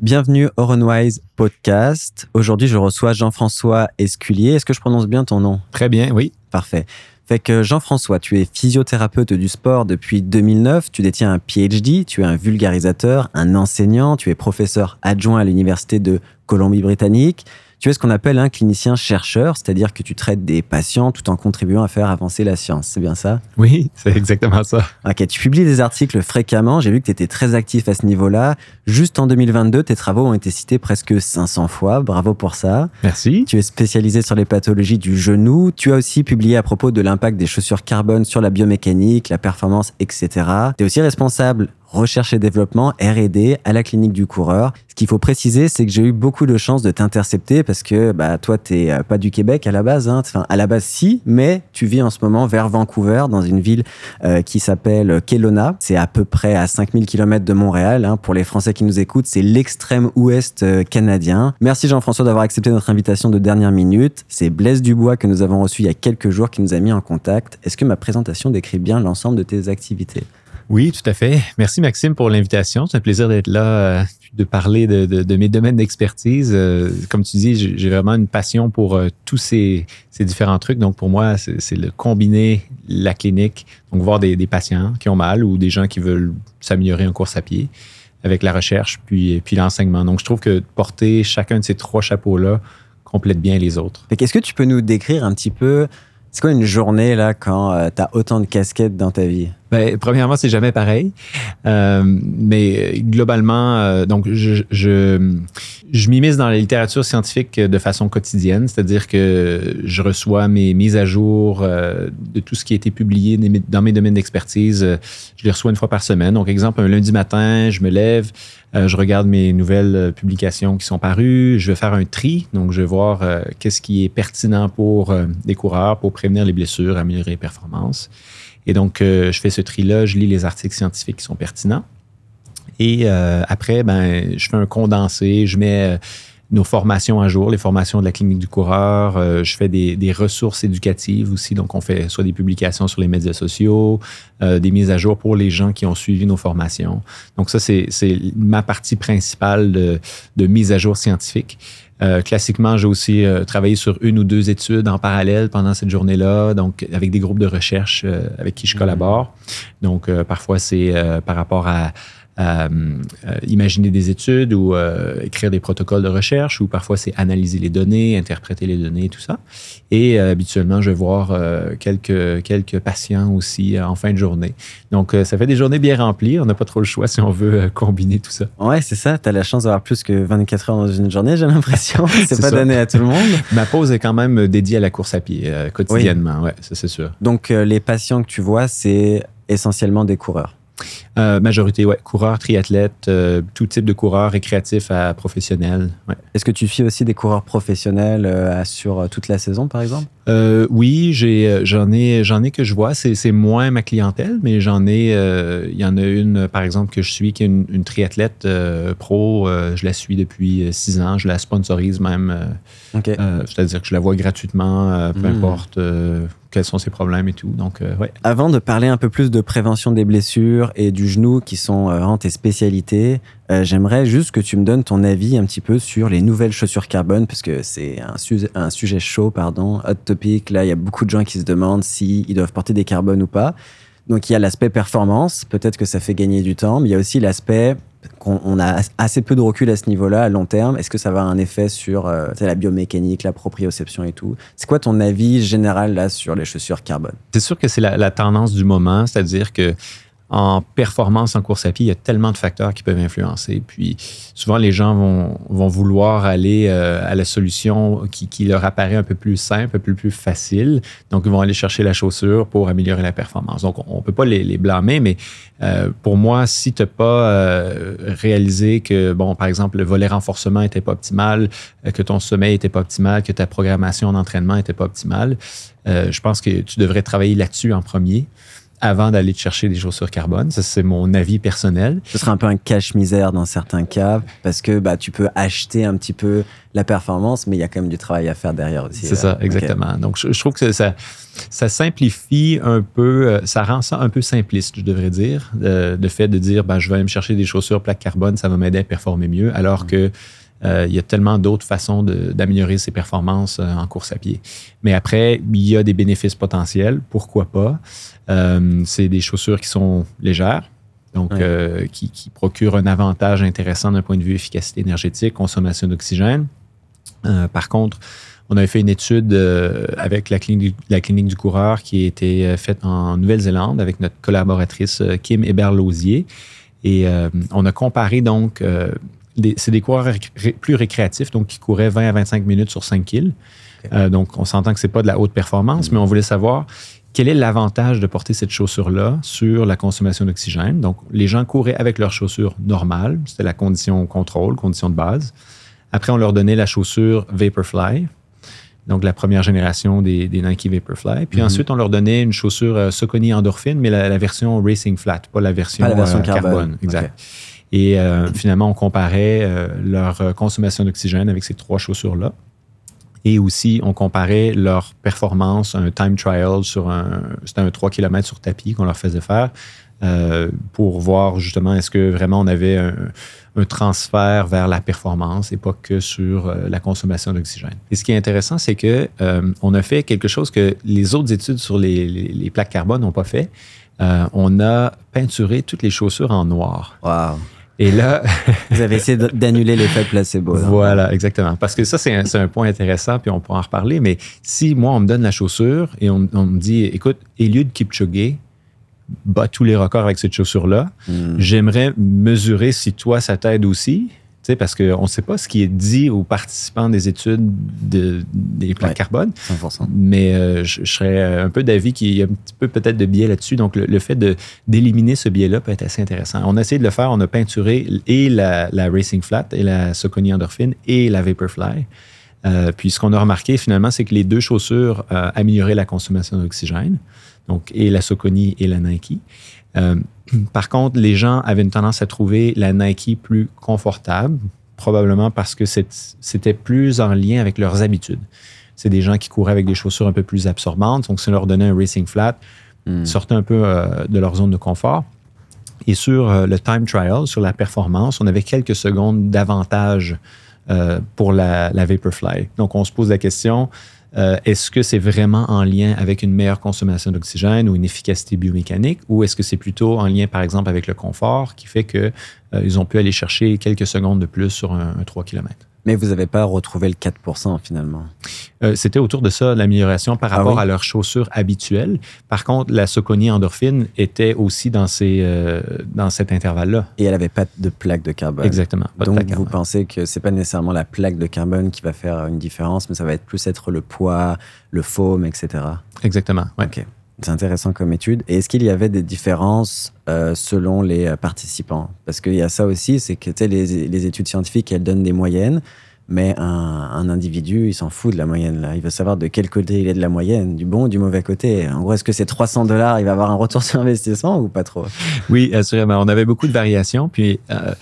Bienvenue au Runwise Podcast. Aujourd'hui, je reçois Jean-François Esculier. Est-ce que je prononce bien ton nom? Très bien, oui. Parfait. Fait que Jean-François, tu es physiothérapeute du sport depuis 2009, tu détiens un PhD, tu es un vulgarisateur, un enseignant, tu es professeur adjoint à l'Université de Colombie-Britannique. Tu es ce qu'on appelle un clinicien chercheur, c'est-à-dire que tu traites des patients tout en contribuant à faire avancer la science. C'est bien ça? Oui, c'est exactement ça. Ok, tu publies des articles fréquemment. J'ai vu que tu étais très actif à ce niveau-là. Juste en 2022, tes travaux ont été cités presque 500 fois. Bravo pour ça. Merci. Tu es spécialisé sur les pathologies du genou. Tu as aussi publié à propos de l'impact des chaussures carbone sur la biomécanique, la performance, etc. Tu es aussi responsable recherche et développement, R&D, à la clinique du coureur. Ce qu'il faut préciser, c'est que j'ai eu beaucoup de chance de t'intercepter parce que bah, toi, t'es euh, pas du Québec à la base. Hein. Enfin, à la base, si, mais tu vis en ce moment vers Vancouver, dans une ville euh, qui s'appelle Kelowna. C'est à peu près à 5000 km de Montréal. Hein. Pour les Français qui nous écoutent, c'est l'extrême ouest euh, canadien. Merci Jean-François d'avoir accepté notre invitation de dernière minute. C'est Blaise Dubois que nous avons reçu il y a quelques jours qui nous a mis en contact. Est-ce que ma présentation décrit bien l'ensemble de tes activités? Oui, tout à fait. Merci Maxime pour l'invitation. C'est un plaisir d'être là, euh, de parler de, mes domaines d'expertise. Euh, comme tu dis, j'ai vraiment une passion pour euh, tous ces, différents trucs. Donc pour moi, c'est le combiner la clinique, donc voir des, patients qui ont mal ou des gens qui veulent s'améliorer en course à pied avec la recherche puis, puis l'enseignement. Donc je trouve que porter chacun de ces trois chapeaux-là complète bien les autres. Qu'est-ce que tu peux nous décrire un petit peu? C'est quoi une journée là quand tu as autant de casquettes dans ta vie? Ben, premièrement, c'est jamais pareil. Euh, mais globalement, euh, donc je, je, je m'immisce dans la littérature scientifique de façon quotidienne, c'est-à-dire que je reçois mes mises à jour de tout ce qui a été publié dans mes domaines d'expertise. Je les reçois une fois par semaine. Donc, exemple, un lundi matin, je me lève, je regarde mes nouvelles publications qui sont parues, je vais faire un tri, donc je vais voir qu'est-ce qui est pertinent pour des coureurs, pour prévenir les blessures, améliorer les performances. Et donc, euh, je fais ce tri-là, je lis les articles scientifiques qui sont pertinents. Et euh, après, ben, je fais un condensé, je mets euh, nos formations à jour, les formations de la clinique du coureur. je fais des, ressources éducatives aussi. Donc, on fait soit des publications sur les médias sociaux, des mises à jour pour les gens qui ont suivi nos formations. Donc, ça, c'est ma partie principale de, de mise à jour scientifique. Euh, classiquement, j'ai aussi euh, travaillé sur une ou deux études en parallèle pendant cette journée-là, donc avec des groupes de recherche euh, avec qui je collabore. Donc, parfois, c'est par rapport à, euh, imaginer des études ou euh, écrire des protocoles de recherche, ou parfois c'est analyser les données, interpréter les données, tout ça. Et euh, habituellement, je vais voir quelques, quelques patients aussi en fin de journée. Donc, ça fait des journées bien remplies. On n'a pas trop le choix si on veut combiner tout ça. Ouais, c'est ça. Tu as la chance d'avoir plus que 24 heures dans une journée, j'ai l'impression. c'est pas donné à tout le monde. Ma pause est quand même dédiée à la course à pied quotidiennement. Oui. ça c'est sûr. Donc, les patients que tu vois, c'est essentiellement des coureurs. Euh, majorité, ouais. Coureurs, triathlètes, euh, tout type de coureurs, récréatifs à professionnels. Est-ce que tu suis aussi des coureurs professionnels euh, sur toute la saison, par exemple? Oui, j'en ai, j'en ai que je vois. C'est moins ma clientèle, mais j'en ai. Il y en a une, par exemple, que je suis, qui est une, triathlète pro. je la suis depuis six ans. Je la sponsorise même. C'est-à-dire que je la vois gratuitement, peu hmm. importe quels sont ses problèmes et tout. Donc, euh, ouais. Avant de parler un peu plus de prévention des blessures et du genou, qui sont euh, vraiment tes spécialités, euh, j'aimerais juste que tu me donnes ton avis un petit peu sur les nouvelles chaussures carbone, parce que c'est un, sujet chaud, pardon, hot topic. Là, il y a beaucoup de gens qui se demandent s'ils ils doivent porter des carbones ou pas. Donc, il y a l'aspect performance, peut-être que ça fait gagner du temps, mais il y a aussi l'aspect qu'on a assez peu de recul à ce niveau-là à long terme. Est-ce que ça va avoir un effet sur euh, la biomécanique, la proprioception et tout? C'est quoi ton avis général là sur les chaussures carbone? C'est sûr que c'est la, tendance du moment, c'est-à-dire que en performance en course à pied, il y a tellement de facteurs qui peuvent influencer. Puis souvent, les gens vont, vont vouloir aller euh, à la solution qui, qui, leur apparaît un peu plus simple, un peu plus facile. Donc, ils vont aller chercher la chaussure pour améliorer la performance. Donc, on ne peut pas les, les, blâmer, mais euh, pour moi, si tu pas euh, réalisé que, bon, par exemple, le volet renforcement n'était pas optimal, que ton sommeil n'était pas optimal, que ta programmation d'entraînement n'était pas optimale, je pense que tu devrais travailler là-dessus en premier. Avant d'aller chercher des chaussures carbone. Ça, c'est mon avis personnel. Ce serait un peu un cache-misère dans certains cas parce que bah, tu peux acheter un petit peu la performance, mais il y a quand même du travail à faire derrière aussi. C'est ça, exactement. Donc, je, trouve que ça, ça simplifie un peu, euh, ça rend ça un peu simpliste, je devrais dire, euh, le fait de dire, ben, je vais aller me chercher des chaussures plaque carbone, ça va m'aider à performer mieux, alors mm. que euh, il y a tellement d'autres façons d'améliorer ses performances euh, en course à pied. Mais après, il y a des bénéfices potentiels. Pourquoi pas? Euh, c'est des chaussures qui sont légères, donc qui, procurent un avantage intéressant d'un point de vue efficacité énergétique, consommation d'oxygène. par contre, on avait fait une étude avec la clinique, du, la clinique, du, coureur qui a été faite en Nouvelle-Zélande avec notre collaboratrice Kim Hébert-Lausier. Et on a comparé donc c'est des coureurs plus récréatifs, donc qui couraient 20 à 25 minutes sur 5 kills. Euh, donc, on s'entend que ce n'est pas de la haute performance, mm. mais on voulait savoir quel est l'avantage de porter cette chaussure-là sur la consommation d'oxygène. Donc, les gens couraient avec leurs chaussures normales, c'était la condition contrôle, condition de base. Après, on leur donnait la chaussure Vaporfly, donc la première génération des, Nike Vaporfly. Puis mm-hmm. ensuite, on leur donnait une chaussure euh, Socony Endorphin, mais la, version Racing Flat, pas la version, la version euh, carbone. Exact. Et euh, finalement, on comparait euh, leur euh, consommation d'oxygène avec ces trois chaussures-là. Et aussi, on comparait leur performance, un time trial sur un, c'était un 3 km sur tapis qu'on leur faisait faire pour voir justement est-ce que vraiment on avait un, transfert vers la performance et pas que sur la consommation d'oxygène. Et ce qui est intéressant, c'est que on a fait quelque chose que les autres études sur les, les plaques carbone n'ont pas fait. on a peinturé toutes les chaussures en noir. Wow. Et là. Vous avez essayé d'annuler l'effet placebo. Voilà, exactement. Parce que ça, c'est un, point intéressant, puis on pourra en reparler. Mais si moi, on me donne la chaussure et on, me dit, écoute, Eliud Kipchoge bat tous les records avec cette chaussure-là, hmm. j'aimerais mesurer si toi, ça t'aide aussi parce qu'on ne sait pas ce qui est dit aux participants des études des plaques carbone. Mais euh, je, serais un peu d'avis qu'il y a un petit peu peut-être de biais là-dessus. Donc, le, fait d'éliminer ce biais-là peut être assez intéressant. On a essayé de le faire. On a peinturé et la, Racing Flat et la Socony Endorphin et la Vaporfly. Euh, puis, ce qu'on a remarqué finalement, c'est que les deux chaussures euh, amélioraient la consommation d'oxygène, donc et la Socony et la Nike. Euh, par contre, les gens avaient une tendance à trouver la Nike plus confortable, probablement parce que c'était plus en lien avec leurs habitudes. C'est des gens qui couraient avec des chaussures un peu plus absorbantes, donc si on leur donnait un racing flat, sortaient un peu euh, de leur zone de confort. Et sur euh, le time trial, sur la performance, on avait quelques secondes d'avantage pour la, la Vaporfly. Donc, on se pose la question, euh, est-ce que c'est vraiment en lien avec une meilleure consommation d'oxygène ou une efficacité biomécanique ou est-ce que c'est plutôt en lien, par exemple, avec le confort qui fait qu'ils euh, ont pu aller chercher quelques secondes de plus sur un, un 3 km? Mais vous n'avez pas retrouvé le 4% finalement. Euh, c'était autour de ça, l'amélioration par ah rapport à leurs chaussures habituelles. Par contre, la Socony endorphine était aussi dans, ces, euh, dans cet intervalle-là. Et elle n'avait pas de plaque de carbone. Exactement. Donc vous pensez que c'est pas nécessairement la plaque de carbone qui va faire une différence, mais ça va être plus être le poids, le foam, etc. Exactement. Ok. C'est intéressant comme étude. Et est-ce qu'il y avait des différences euh, selon les euh, participants? Parce qu'il y a ça aussi, c'est que les, études scientifiques, elles donnent des moyennes, mais un, individu, il s'en fout de la moyenne. Là. Il veut savoir de quel côté il est de la moyenne, du bon ou du mauvais côté. En gros, est-ce que c'est 300 dollars, il va avoir un retour sur investissement ou pas trop? Oui, assurément. On avait beaucoup de variations. Puis, euh,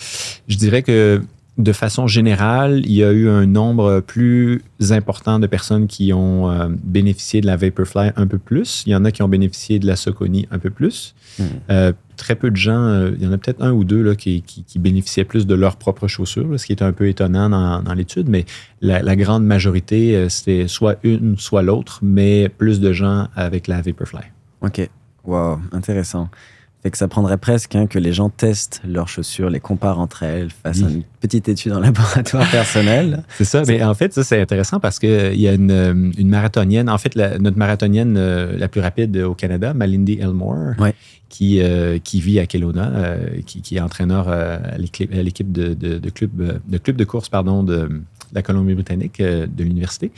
je dirais que de façon générale, il y a eu un nombre plus important de personnes qui ont euh, bénéficié de la Vaporfly un peu plus. Il y en a qui ont bénéficié de la Socony un peu plus. Hmm. Euh, très peu de gens, euh, il y en a peut-être un ou deux là, qui, bénéficiaient plus de leurs propres chaussures, ce qui est un peu étonnant dans, l'étude, mais la, la, grande majorité, c'était soit une, soit l'autre, mais plus de gens avec la Vaporfly. OK. Wow, intéressant. Que ça prendrait presque hein, que les gens testent leurs chaussures, les comparent entre elles, fassent une petite étude en laboratoire personnel. C'est ça. Mais en fait, ça, c'est intéressant parce qu'il euh, y a une, euh, une, marathonienne, en fait, notre marathonienne euh, la plus rapide au Canada, Malindy Elmore, qui, qui vit à Kelowna, qui, est entraîneur à l'équipe de, de, de, club, de club de course pardon, de, la Colombie-Britannique, de l'université.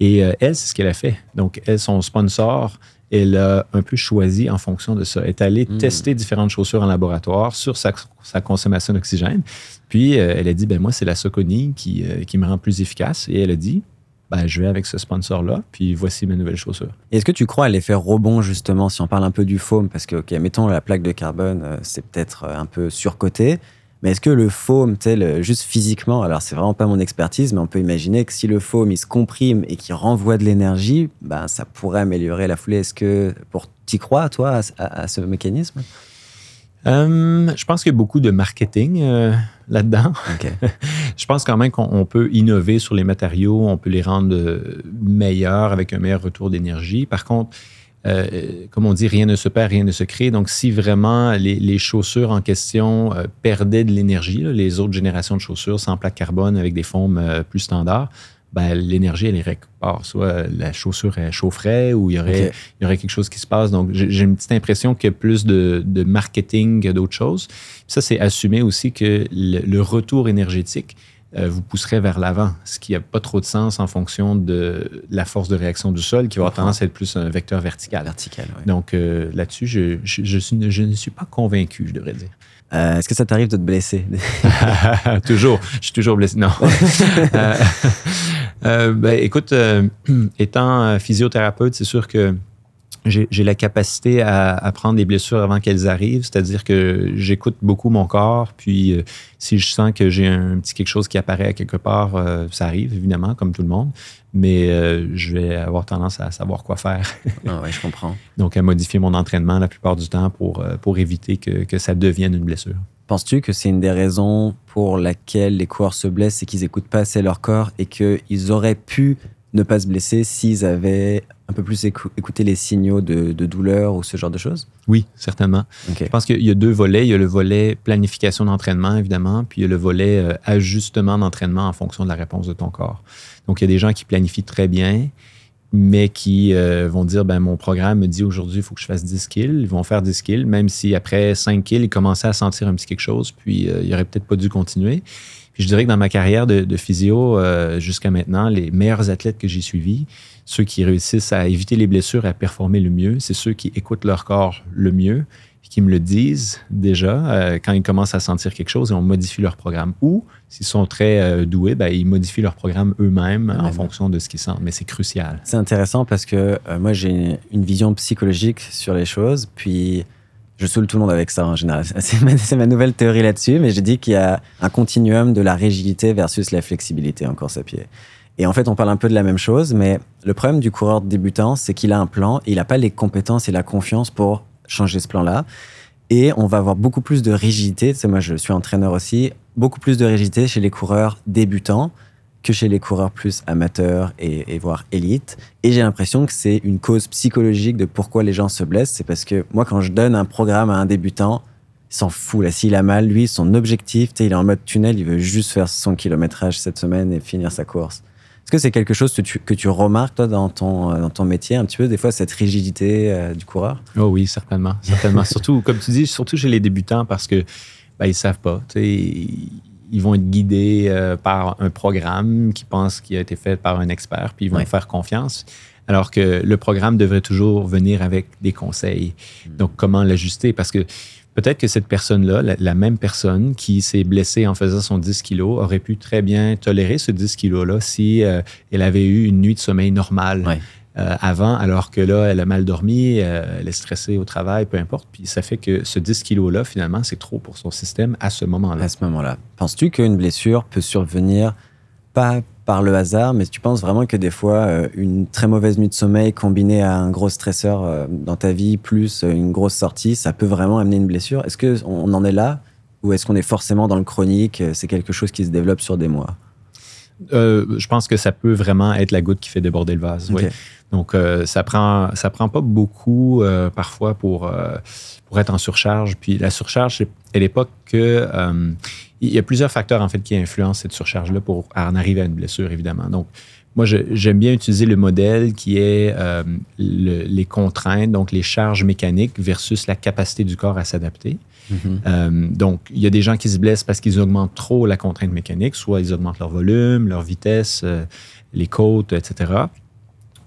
Et elle, c'est ce qu'elle a fait. Donc, elle, son sponsor, elle a un peu choisi en fonction de ça. Elle est allée hmm. tester différentes chaussures en laboratoire sur sa, consommation d'oxygène. Puis, euh, elle a dit, ben moi, c'est la Socony qui, euh, qui me rend plus efficace. Et elle a dit, ben, je vais avec ce sponsor-là, puis voici mes nouvelles chaussures. Est-ce que tu crois à l'effet rebond, justement, si on parle un peu du foam? Parce que, OK, mettons la plaque de carbone, euh, c'est peut-être un peu surcoté. Mais est-ce que le foam, tel, juste physiquement, alors c'est vraiment pas mon expertise, mais on peut imaginer que si le foam il se comprime et qu'il renvoie de l'énergie, ben, ça pourrait améliorer la foulée. Est-ce que pour t'y crois, toi, à, ce mécanisme? Euh, Je pense qu'il y a beaucoup de marketing euh, là-dedans. je pense quand même qu'on peut innover sur les matériaux, on peut les rendre euh, meilleurs avec un meilleur retour d'énergie. Par contre, euh, comme on dit, rien ne se perd, rien ne se crée. Donc, si vraiment les, chaussures en question euh, perdaient de l'énergie, les autres générations de chaussures sans plaque carbone avec des formes euh, plus standards, ben, l'énergie, elle irait part. Soit la chaussure elle chaufferait ou il y, aurait, il y aurait quelque chose qui se passe. Donc, j'ai une petite impression qu'il y a plus de, marketing que d'autres choses. Ça, c'est assumer aussi que le retour énergétique, euh, vous pousserez vers l'avant, ce qui n'a pas trop de sens en fonction de la force de réaction du sol, qui va avoir tendance à être plus un vecteur vertical. Vertical, oui. Donc euh, là-dessus, je, je, ne suis pas convaincu, je devrais dire. Euh, est-ce que ça t'arrive de te blesser? Toujours, je suis toujours blessé. Non. ben, écoute, étant physiothérapeute, c'est sûr que j'ai la capacité à, prendre des blessures avant qu'elles arrivent, c'est-à-dire que j'écoute beaucoup mon corps, puis euh, si je sens que j'ai un petit quelque chose qui apparaît à quelque part, euh, ça arrive évidemment, comme tout le monde, mais euh, je vais avoir tendance à savoir quoi faire. ah ouais, je comprends. Donc à modifier mon entraînement la plupart du temps pour, pour éviter que, que ça devienne une blessure. Penses-tu que c'est une des raisons pour laquelle les coureurs se blessent, c'est qu'ils n'écoutent pas assez leur corps et qu'ils auraient pu ne pas se blesser s'ils avaient un peu plus écouté les signaux de, douleur ou ce genre de choses? Oui, certainement. Je pense qu'il y a deux volets. Il y a le volet planification d'entraînement, évidemment, puis il y a le volet euh, ajustement d'entraînement en fonction de la réponse de ton corps. Donc, il y a des gens qui planifient très bien, mais qui euh, vont dire, ben, mon programme me dit aujourd'hui, il faut que je fasse 10 kills. Ils vont faire 10 kills, même si après 5 kills, ils commençaient à sentir un petit quelque chose, puis euh, il n'aurait peut-être pas dû continuer. Puis je dirais que dans ma carrière de, physio jusqu'à maintenant, les meilleurs athlètes que j'ai suivis, ceux qui réussissent à éviter les blessures, à performer le mieux, c'est ceux qui écoutent leur corps le mieux, qui me le disent déjà euh, quand ils commencent à sentir quelque chose et on modifie leur programme. Ou s'ils sont très euh, doués, ben, ils modifient leur programme eux-mêmes en fonction de ce qu'ils sentent. Mais c'est crucial. C'est intéressant parce que moi, j'ai une vision psychologique sur les choses. Puis je saoule tout le monde avec ça en général. C'est ma, nouvelle théorie là-dessus, mais j'ai dit qu'il y a un continuum de la rigidité versus la flexibilité en course à pied. Et en fait, on parle un peu de la même chose, mais le problème du coureur débutant, c'est qu'il a un plan il n'a pas les compétences et la confiance pour changer ce plan-là. Et on va avoir beaucoup plus de rigidité. Tu moi, je suis entraîneur aussi. Beaucoup plus de rigidité chez les coureurs débutants que chez les coureurs plus amateurs et, voire élites. Et j'ai l'impression que c'est une cause psychologique de pourquoi les gens se blessent. C'est parce que moi, quand je donne un programme à un débutant, il s'en fout. Là, s'il a mal, lui, son objectif, il est en mode tunnel, il veut juste faire son kilométrage cette semaine et finir sa course. Est-ce que c'est quelque chose que tu, que tu, remarques, toi, dans ton, dans ton métier, un petit peu, des fois, cette rigidité euh, du coureur? Oh oui, certainement. certainement. surtout, comme tu dis, surtout chez les débutants, parce que ben, ils savent pas ils vont être guidés euh, par un programme qui pense qu'il a été fait par un expert, puis ils vont faire confiance. Alors que le programme devrait toujours venir avec des conseils. Hmm. Donc, comment l'ajuster? Parce que peut-être que cette personne-là, la, même personne qui s'est blessée en faisant son 10 kilos, aurait pu très bien tolérer ce 10 kilos-là si euh, elle avait eu une nuit de sommeil normale. Euh, avant, alors que là, elle a mal dormi, euh, elle est stressée au travail, peu importe. Puis ça fait que ce 10 kilos-là, finalement, c'est trop pour son système à ce moment-là. À ce moment-là. Penses-tu qu'une blessure peut survenir pas par le hasard, mais tu penses vraiment que des fois, euh, une très mauvaise nuit de sommeil combinée à un gros stresseur dans ta vie, plus une grosse sortie, ça peut vraiment amener une blessure? Est-ce qu'on en est là? Ou est-ce qu'on est forcément dans le chronique C'est quelque chose qui se développe sur des mois? Je pense que ça peut vraiment être la goutte qui fait déborder le vase. Oui. Donc, euh, ça prend ça prend pas beaucoup euh, parfois pour, euh, pour être en surcharge. Puis la surcharge, elle n'est pas que... il y a plusieurs facteurs, en fait, qui influencent cette surcharge-là pour en arriver à une blessure, évidemment. Donc, moi, j'aime bien utiliser le modèle qui est les contraintes, donc les charges mécaniques versus la capacité du corps à s'adapter. Mm-hmm. donc, il y a des gens qui se blessent parce qu'ils augmentent trop la contrainte mécanique, soit ils augmentent leur volume, leur vitesse, les côtes, etc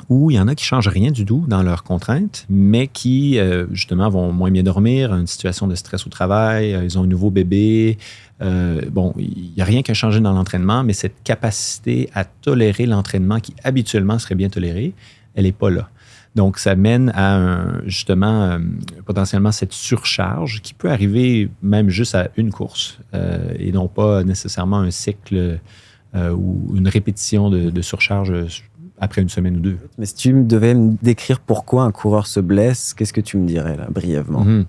ou il y en a qui changent rien du tout dans leurs contraintes, mais qui, euh, justement, vont moins bien dormir, une situation de stress au travail, euh, ils ont un nouveau bébé. Euh, bon, il n'y a rien qui a changé dans l'entraînement, mais cette capacité à tolérer l'entraînement qui habituellement serait bien toléré, elle n'est pas là. Donc, ça mène à justement potentiellement cette surcharge qui peut arriver même juste à une course et non pas nécessairement un cycle ou une répétition de surcharge après une semaine ou deux. Mais si tu devais me décrire pourquoi un coureur se blesse, qu'est-ce que tu me dirais là, brièvement? Mhm.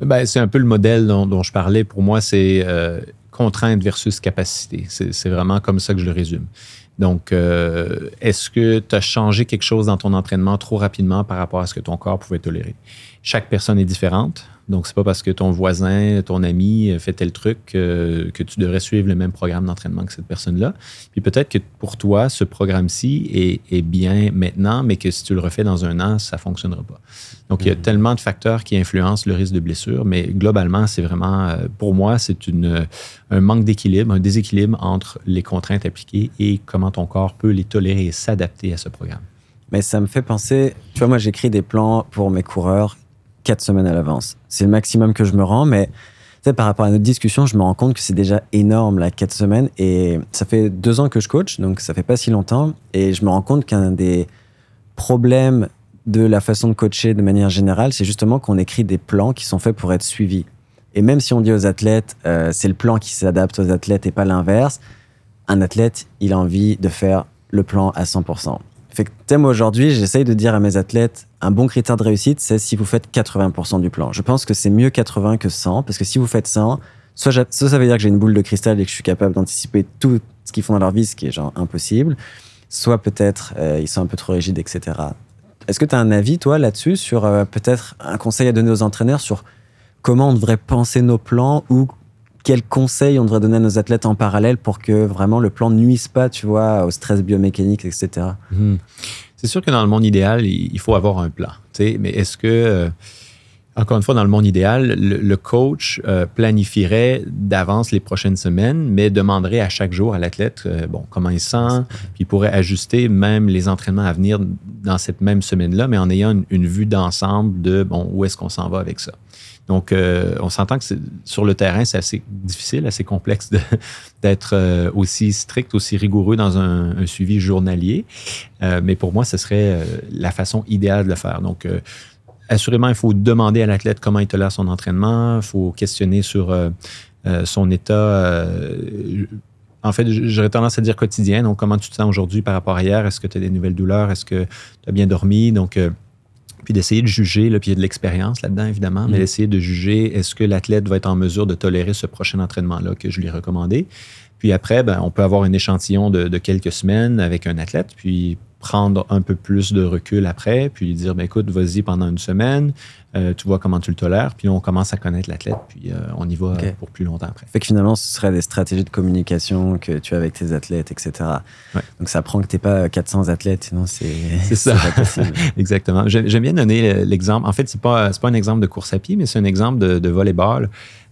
ben, C'est un peu le modèle dont, je parlais. Pour moi, c'est euh, contrainte versus capacité. C'est vraiment comme ça que je le résume. Donc, euh, est-ce que tu as changé quelque chose dans ton entraînement trop rapidement par rapport à ce que ton corps pouvait tolérer? Chaque personne est différente. Donc, c'est pas parce que ton voisin, ton ami fait tel truc que tu devrais suivre le même programme d'entraînement que cette personne-là. Puis peut-être que pour toi, ce programme-ci est, bien maintenant, mais que si tu le refais dans un an, ça fonctionnera pas. Donc, il y a mm-hmm. tellement de facteurs qui influencent le risque de blessure, mais globalement, c'est vraiment, euh, pour moi, c'est un manque d'équilibre, un déséquilibre entre les contraintes appliquées et comment ton corps peut les tolérer et s'adapter à ce programme. Mais ça me fait penser, tu vois, moi j'écris des plans pour mes coureurs quatre semaines à l'avance. C'est le maximum que je me rends, mais par rapport à notre discussion, je me rends compte que c'est déjà énorme, là, quatre semaines. Et ça fait deux ans que je coach, donc ça fait pas si longtemps. Et je me rends compte qu'un des problèmes de la façon de coacher de manière générale, c'est justement qu'on écrit des plans qui sont faits pour être suivis. Et même si on dit aux athlètes, euh, c'est le plan qui s'adapte aux athlètes et pas l'inverse, un athlète, il a envie de faire le plan à 100%. Fait que, thème aujourd'hui, j'essaye de dire à mes athlètes, un bon critère de réussite, c'est si vous faites 80% du plan. Je pense que c'est mieux 80 que 100, parce que si vous faites 100, soit, ça veut dire que j'ai une boule de cristal et que je suis capable d'anticiper tout ce qu'ils font dans leur vie, ce qui est genre impossible, soit peut-être euh, ils sont un peu trop rigides, etc. Est-ce que tu as un avis, toi, là-dessus, sur euh, peut-être un conseil à donner aux entraîneurs sur comment on devrait penser nos plans ou quels conseils on devrait donner à nos athlètes en parallèle pour que vraiment le plan ne nuise pas, tu vois, au stress biomécanique, etc. C'est sûr que dans le monde idéal, il faut avoir un plan. Mais est-ce que, euh, encore une fois, dans le monde idéal, le, coach euh, planifierait d'avance les prochaines semaines, mais demanderait à chaque jour à l'athlète euh, bon, comment il sent, puis il pourrait ajuster même les entraînements à venir dans cette même semaine-là, mais en ayant une, une vue d'ensemble de bon, où est-ce qu'on s'en va avec ça. Donc, euh, on s'entend que sur le terrain, c'est assez difficile, assez complexe d'être euh, aussi strict, aussi rigoureux dans un, suivi journalier. Euh, mais pour moi, ce serait la façon idéale de le faire. Donc, assurément, il faut demander à l'athlète comment il tolère son entraînement. Il faut questionner sur son état. en fait, j'aurais tendance à dire quotidien. Donc, comment tu te sens aujourd'hui par rapport à hier? Est-ce que tu as des nouvelles douleurs? Est-ce que tu as bien dormi? Puis d'essayer de juger, là, puis il y a de l'expérience là-dedans, évidemment, mais mm. d'essayer de juger est-ce que l'athlète va être en mesure de tolérer ce prochain entraînement-là que je lui ai recommandé? Puis après, ben, on peut avoir un échantillon de, de, quelques semaines avec un athlète, puis prendre un peu plus de recul après, puis dire, ben, écoute, vas-y pendant une semaine, euh, tu vois comment tu le tolères, puis on commence à connaître l'athlète, puis euh, on y va pour plus longtemps après. Fait que finalement, ce serait des stratégies de communication que tu as avec tes athlètes, etc. Donc ça prend que tu n'es pas 400 athlètes, sinon c'est ça. Exactement. J'aime bien donner l'exemple. En fait, ce n'est pas, pas un exemple de course à pied, mais c'est un exemple de, de volleyball.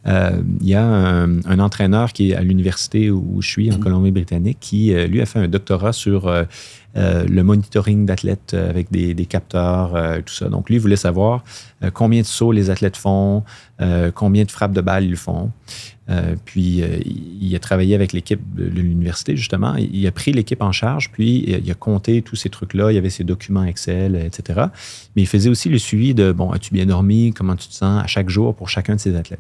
Euh, il y a un, entraîneur qui est à l'université où je suis, en mm-hmm. Colombie-Britannique, qui, lui, a fait un doctorat sur euh, le monitoring d'athlètes euh, avec des, capteurs, euh, tout ça. Donc, lui, il voulait savoir combien de sauts les athlètes font, combien de frappes de balles ils font. puis, il a travaillé avec l'équipe de l'université, justement. Il a pris l'équipe en charge, puis il a compté tous ces trucs-là. Il y avait ses documents Excel, etc. Mais il faisait aussi le suivi de, bon, as-tu bien dormi? Comment tu te sens? À chaque jour pour chacun de ses athlètes?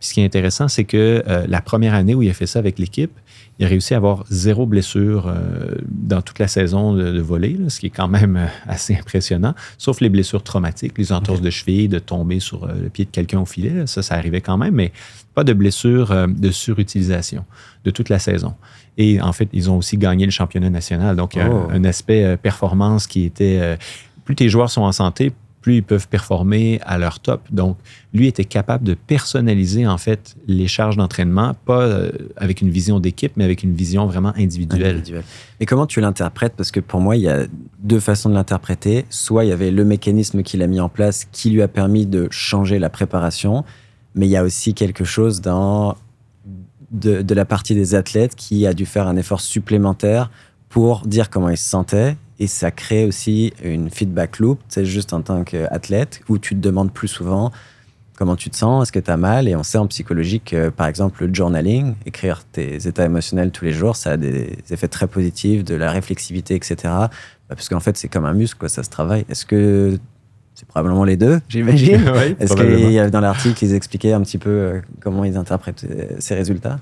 Puis ce qui est intéressant, c'est que la première année où il a fait ça avec l'équipe, il a réussi à avoir zéro blessure euh, dans toute la saison de, de volley, ce qui est quand même euh, assez impressionnant, sauf les blessures traumatiques, les entorses de cheville, de tomber sur euh, le pied de quelqu'un au filet. ça, ça arrivait quand même, mais pas de blessure de surutilisation de toute la saison. Et en fait, ils ont aussi gagné le championnat national. Donc, un, oh. un, aspect performance qui était... plus tes joueurs sont en santé, plus ils peuvent performer à leur top. Donc, lui était capable de personnaliser en fait les charges d'entraînement, pas euh, avec une vision d'équipe, mais avec une vision vraiment individuelle. Et comment tu l'interprètes? Parce que pour moi, il y a deux façons de l'interpréter. Soit il y avait le mécanisme qu'il a mis en place qui lui a permis de changer la préparation, mais il y a aussi quelque chose dans de, de la partie des athlètes qui a dû faire un effort supplémentaire pour dire comment ils se sentaient Et ça crée aussi une feedback loop, c'est juste en tant qu'athlète, où tu te demandes plus souvent comment tu te sens, est-ce que tu as mal? Et on sait en psychologie que, par exemple, le journaling, écrire tes états émotionnels tous les jours, ça a des effets très positifs, de la réflexivité, etc. Bah, parce qu'en fait, c'est comme un muscle, quoi, ça se travaille. Est-ce que c'est probablement les deux, j'imagine? Est-ce qu'il y a dans l'article, ils expliquaient un petit peu euh, comment ils interprètent ces résultats?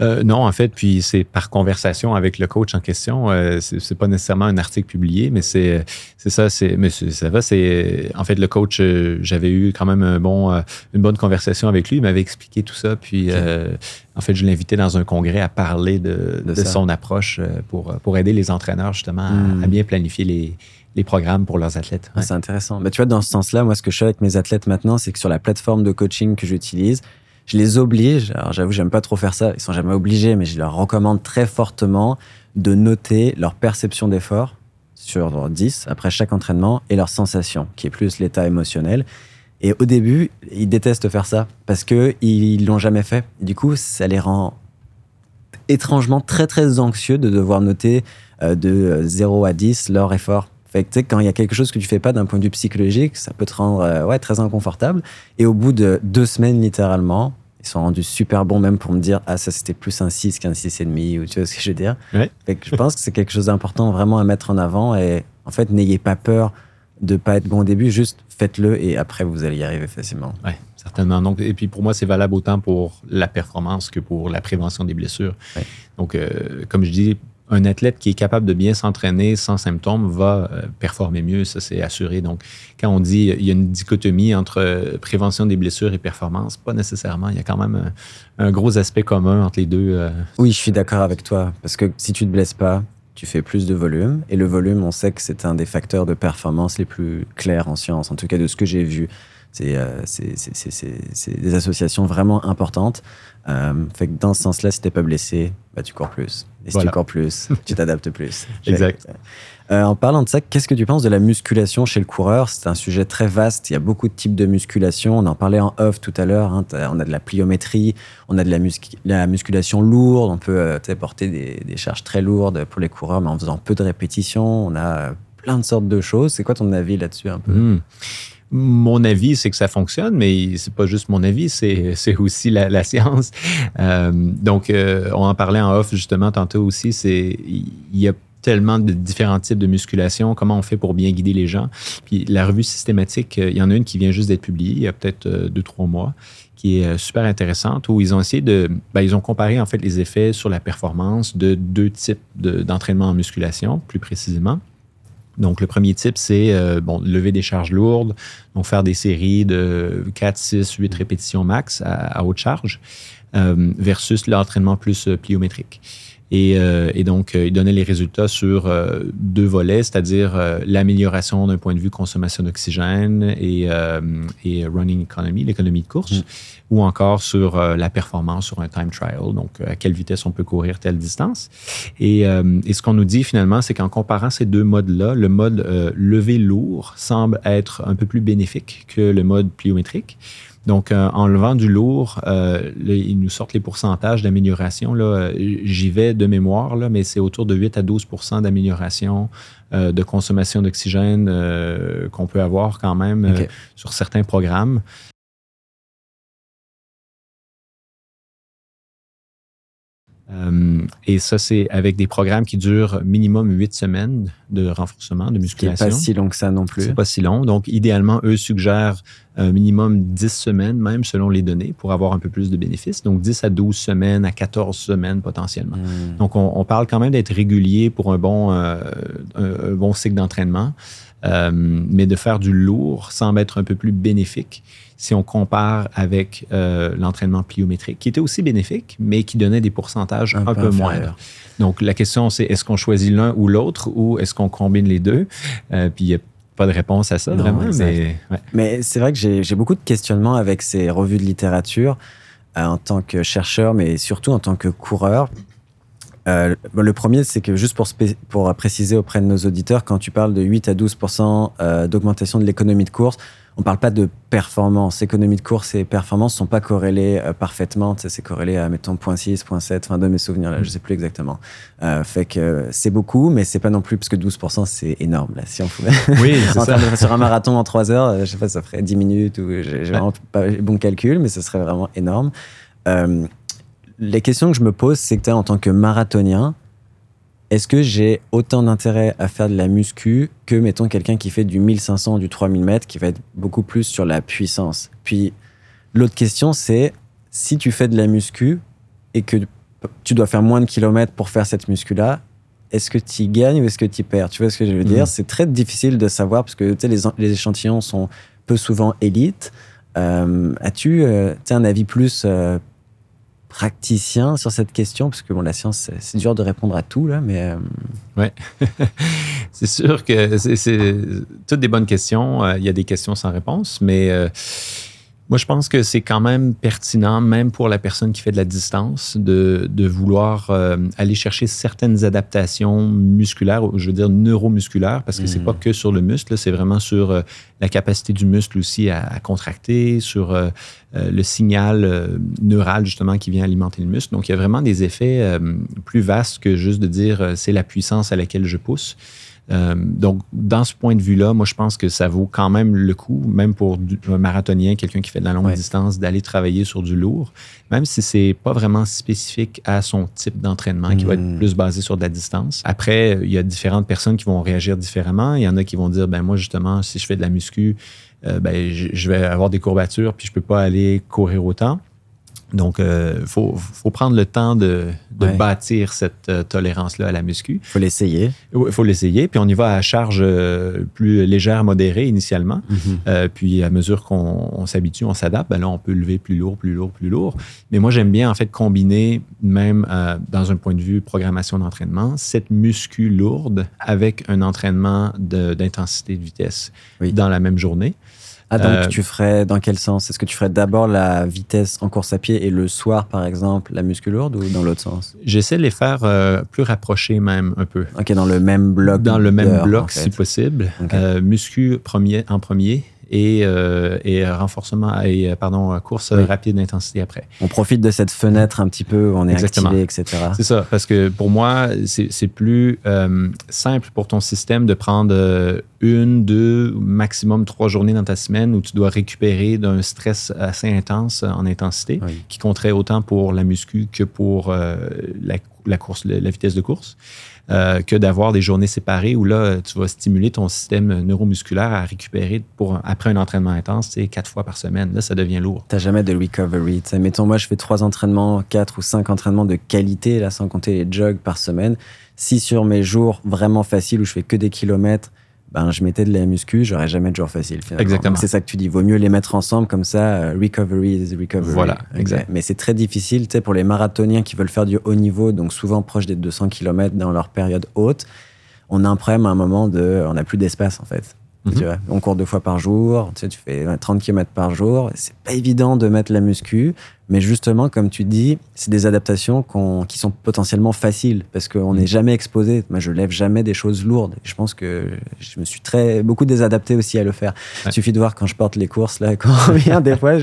Euh, non, en fait, puis c'est par conversation avec le coach en question. Euh, c'est pas nécessairement un article publié, mais c'est ça. C'est mais ça va. C'est en fait le coach. Euh, j'avais eu quand même un bon, une bonne conversation avec lui. Il m'avait expliqué tout ça. Puis en fait, je l'invitais dans un congrès à parler de, de, son approche pour pour aider les entraîneurs justement à, hmm. bien planifier les les programmes pour leurs athlètes. C'est intéressant. Mais tu vois, dans ce sens-là, moi, ce que je fais avec mes athlètes maintenant, c'est que sur la plateforme de coaching que j'utilise, je les oblige, alors j'avoue, j'aime pas trop faire ça, ils sont jamais obligés, mais je leur recommande très fortement de noter leur perception d'effort sur 10 après chaque entraînement et leur sensation, qui est plus l'état émotionnel. Et au début, ils détestent faire ça parce que ils l'ont jamais fait. du coup, ça les rend étrangement très très anxieux de devoir noter euh, de 0 à 10 leur effort. Fait que, quand il y a quelque chose que tu fais pas d'un point de vue psychologique, ça peut te rendre euh, ouais, très inconfortable. Et au bout de deux semaines, littéralement, ils sont rendus super bons même pour me dire ah ça c'était plus un 6 qu'un 6,5 ou tu vois ce que je veux dire. Fait que je pense que c'est quelque chose d'important vraiment à mettre en avant. Et en fait n'ayez pas peur de pas être bon au début juste faites-le et après vous allez y arriver facilement. Ouais certainement. Donc et puis pour moi c'est valable autant pour la performance que pour la prévention des blessures. Donc euh, comme je dis un athlète qui est capable de bien s'entraîner sans symptômes va euh, performer mieux, ça c'est assuré. Donc, quand on dit il y a une dichotomie entre euh, prévention des blessures et performance, pas nécessairement. Il y a quand même un, gros aspect commun entre les deux. Euh. Oui, je suis d'accord avec toi, parce que si tu te blesses pas, tu fais plus de volume. Et le volume, on sait que c'est un des facteurs de performance les plus clairs en science, en tout cas de ce que j'ai vu. C'est des associations vraiment importantes. Fait que dans ce sens-là, si t'es pas blessé, bah, tu cours plus. Et si tu cours plus, tu t'adaptes plus. exact. Euh, en parlant de ça, qu'est-ce que tu penses de la musculation chez le coureur? C'est un sujet très vaste. Il y a beaucoup de types de musculation. On en parlait en off tout à l'heure. Hein. On a de la pliométrie, on a de la, la musculation lourde. On peut euh, porter des, des, charges très lourdes pour les coureurs, mais en faisant peu de répétitions. On a plein de sortes de choses. C'est quoi ton avis là-dessus un peu? Hmm. Mon avis, c'est que ça fonctionne, mais c'est pas juste mon avis, c'est aussi la, science. Euh, donc, euh, on en parlait en off justement tantôt aussi. C'est il y a tellement de différents types de musculation, comment on fait pour bien guider les gens. Puis la revue systématique, euh, il y en a une qui vient juste d'être publiée il y a peut-être deux, trois mois, qui est super intéressante, où ils ont essayé de... Ben, ils ont comparé en fait les effets sur la performance de deux types d'entraînement en musculation, plus précisément. Donc, le premier type, c'est euh, bon, lever des charges lourdes, donc faire des séries de 4, 6, 8 répétitions max à, haute charge, euh, versus l'entraînement plus euh, pliométrique. Euh, et, donc, euh, il donnait les résultats sur euh, deux volets, c'est-à-dire l'amélioration d'un point de vue consommation d'oxygène et, running economy, l'économie de course, mm. ou encore sur la performance sur un time trial, donc à quelle vitesse on peut courir telle distance. Et, et ce qu'on nous dit finalement, c'est qu'en comparant ces deux modes-là, le mode levé lourd semble être un peu plus bénéfique que le mode pliométrique. Donc, euh, en levant du lourd, euh, ils nous sortent les pourcentages d'amélioration. J'y vais de mémoire, là, mais c'est autour de 8 à 12% d'amélioration euh, de consommation d'oxygène qu'on peut avoir quand même sur certains programmes. Euh, et ça, c'est avec des programmes qui durent minimum huit semaines de renforcement, de musculation. C'est pas si long que ça non plus. C'est pas si long. Donc, idéalement, eux suggèrent un minimum 10 semaines, même selon les données, pour avoir un peu plus de bénéfices. Donc, 10 à 12 semaines, à 14 semaines potentiellement. Hmm. Donc, on, parle quand même d'être régulier pour un bon, euh, un, bon cycle d'entraînement. Euh, mais de faire du lourd semble être un peu plus bénéfique si on compare avec euh, l'entraînement pliométrique, qui était aussi bénéfique, mais qui donnait des pourcentages un, peu, moindres. Donc, la question, c'est est-ce qu'on choisit l'un ou l'autre ou est-ce qu'on combine les deux? Euh, puis, il n'y a pas de réponse à ça, vraiment. Mais, mais c'est vrai que j'ai beaucoup de questionnements avec ces revues de littérature euh, en tant que chercheur, mais surtout en tant que coureur. Euh, le premier, c'est que juste pour, préciser auprès de nos auditeurs, quand tu parles de 8 à 12% euh, d'augmentation de l'économie de course, on parle pas de performance. Économie de course et performance sont pas corrélés euh, parfaitement. C'est corrélé à, mettons, 0.6, 0.7, enfin, de mes souvenirs, là, je sais plus exactement. Euh, fait que c'est beaucoup, mais c'est pas non plus, parce que 12% c'est énorme, là. Si on pouvait. Oui, en ça. de- sur un marathon en 3 heures, euh, je sais pas, ça ferait 10 minutes ou j'ai vraiment pas bon calcul, mais ce serait vraiment énorme. Euh, les questions que je me pose, c'est que en tant que marathonien, est-ce que j'ai autant d'intérêt à faire de la muscu que, mettons, quelqu'un qui fait du 1500 ou du 3000 mètres, qui va être beaucoup plus sur la puissance? Puis, l'autre question, c'est si tu fais de la muscu et que tu dois faire moins de kilomètres pour faire cette muscu-là, est-ce que tu gagnes ou est-ce que tu perds? Tu vois ce que je veux dire? Mhm. C'est très difficile de savoir parce que tu sais, les, les échantillons sont peu souvent élites. Euh, As-tu euh, un avis plus euh, praticien sur cette question Parce que bon, la science, c'est- dur de répondre à tout, là, mais euh, c'est sûr que c'est- c'est toutes des bonnes questions. Euh, Il y a des questions sans réponse, mais euh, moi, je pense que c'est quand même pertinent, même pour la personne qui fait de la distance, de, de vouloir euh, aller chercher certaines adaptations musculaires, je veux dire neuromusculaires, parce que c'est Mhm. pas que sur le muscle, c'est vraiment sur euh, la capacité du muscle aussi à, à contracter, sur euh, euh, le signal euh, neural justement qui vient alimenter le muscle. Donc, il y a vraiment des effets euh, plus vastes que juste de dire euh, c'est la puissance à laquelle je pousse. Euh, donc, dans ce point de vue-là, moi, je pense que ça vaut quand même le coup, même pour du- un marathonien, quelqu'un qui fait de la longue Ouais. distance, d'aller travailler sur du lourd, même si c'est pas vraiment spécifique à son type d'entraînement, qui va être Mhm. plus basé sur de la distance. Après, il y a différentes personnes qui vont réagir différemment. Il y en a qui vont dire, ben moi, justement, si je fais de la muscu, euh, ben, je, je vais avoir des courbatures, puis je peux pas aller courir autant. Donc, il faut, faut prendre le temps de, de Ouais. bâtir cette euh, tolérance-là à la muscu. faut l'essayer. Il faut l'essayer, puis on y va à charge euh, plus légère, modérée initialement. Euh, puis à mesure qu'on on s'habitue, on s'adapte, ben là, on peut lever plus lourd, plus lourd, plus lourd. Mais moi, j'aime bien en fait combiner, même euh, dans un point de vue programmation d'entraînement, cette muscu lourde avec un entraînement de- d'intensité de, vitesse Oui. dans la même journée. Ah, donc Euh, tu ferais dans quel sens? Est-ce que tu ferais d'abord la vitesse en course à pied et le soir, par exemple, la muscu lourde ou dans l'autre sens? J'essaie de les faire euh, plus rapprochés même un peu. Ok, dans le même bloc. Dans le même bloc, en fait. si possible. Euh, muscu premier, en premier et, euh, et renforcement et pardon course Oui. rapide d'intensité après. On profite de cette fenêtre un petit peu où on est Exactement. activé, etc. C'est ça, parce que pour moi, c'est plus euh, simple pour ton système de prendre euh, une, deux, maximum trois journées dans ta semaine où tu dois récupérer d'un stress assez intense en intensité, Oui. qui compterait autant pour la muscu que pour euh, la, la course, la vitesse de course, euh, que d'avoir des journées séparées où là, tu vas stimuler ton système neuromusculaire à récupérer pour, après un entraînement intense, sais, quatre fois par semaine. Là, ça devient lourd. T'as jamais de recovery. Mettons, moi, je fais trois entraînements, quatre ou cinq entraînements de qualité, là, sans compter les jogs par semaine. Si sur mes jours vraiment faciles où je fais que des kilomètres, ben, je mettais de la muscu, j'aurais jamais de jour facile. Finalement. Exactement. C'est ça que tu dis. Vaut mieux les mettre ensemble, comme ça, euh, recovery is recovery. Voilà, exact. Mais c'est très difficile, tu sais, pour les marathoniens qui veulent faire du haut niveau, donc souvent proche des 200 km dans leur période haute. On a un problème à un moment de, on n'a plus d'espace, en fait. Mhm. Tu vois, on court deux fois par jour, tu, sais, tu fais ouais, 30 km par jour. C'est pas évident de mettre la muscu, mais justement, comme tu dis, c'est des adaptations qu'on- qui sont potentiellement faciles parce qu'on n'est jamais exposé. Moi, je lève jamais des choses lourdes. Je pense que je me suis très beaucoup désadapté aussi à le faire. Ouais. Il suffit de voir quand je porte les courses là, quand on vient des fois,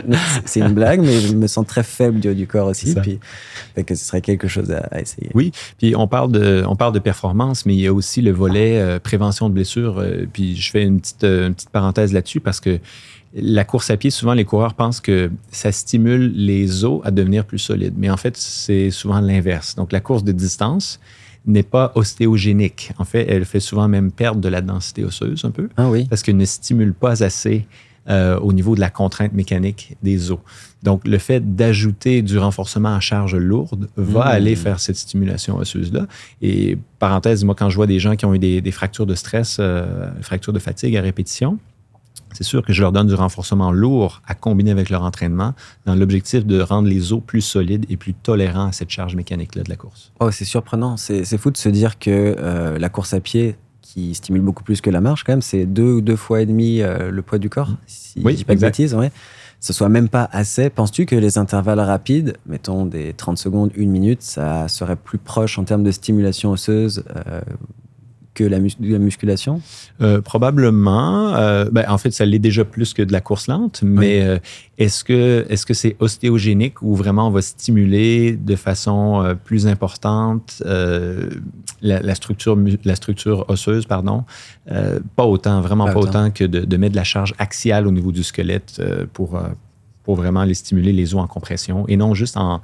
c'est une blague, mais je me sens très faible du haut du corps aussi. Puis, fait que ce serait quelque chose à, à essayer. Oui, puis on parle de, on parle de performance, mais il y a aussi le volet euh, prévention de blessures. euh, puis je fais une petite, euh, une petite parenthèse là-dessus parce que la course à pied, souvent les coureurs pensent que ça stimule les os à devenir plus solides, mais en fait c'est souvent l'inverse. Donc la course de distance n'est pas ostéogénique. En fait, elle fait souvent même perdre de la densité osseuse un peu Ah oui. parce qu'elle ne stimule pas assez euh, au niveau de la contrainte mécanique des os. Donc, le fait d'ajouter du renforcement à charge lourde va Mm. aller faire cette stimulation osseuse-là. Et parenthèse, moi, quand je vois des gens qui ont eu des, des fractures de stress, euh, fractures de fatigue à répétition, c'est sûr que je leur donne du renforcement lourd à combiner avec leur entraînement dans l'objectif de rendre les os plus solides et plus tolérants à cette charge mécanique-là de la course. Oh, c'est surprenant. C'est fou de se dire que euh, la course à pied, qui stimule beaucoup plus que la marche, quand même, c'est deux ou deux fois et demi euh, le poids du corps. Si Oui, je dis pas de exact. bêtises, ouais. ce soit même pas assez. Penses-tu que les intervalles rapides, mettons des 30 secondes, une minute, ça serait plus proche en termes de stimulation osseuse euh, que la, musculation? Euh, Probablement. Euh, ben, en fait, ça l'est déjà plus que de la course lente, mais euh, est-ce que est-ce que c'est ostéogénique ou vraiment on va stimuler de façon plus importante la, structure la structure osseuse, pardon? Pas autant, vraiment pas, autant. que de, de, mettre de la charge axiale au niveau du squelette pour pour vraiment les stimuler les os en compression et non juste en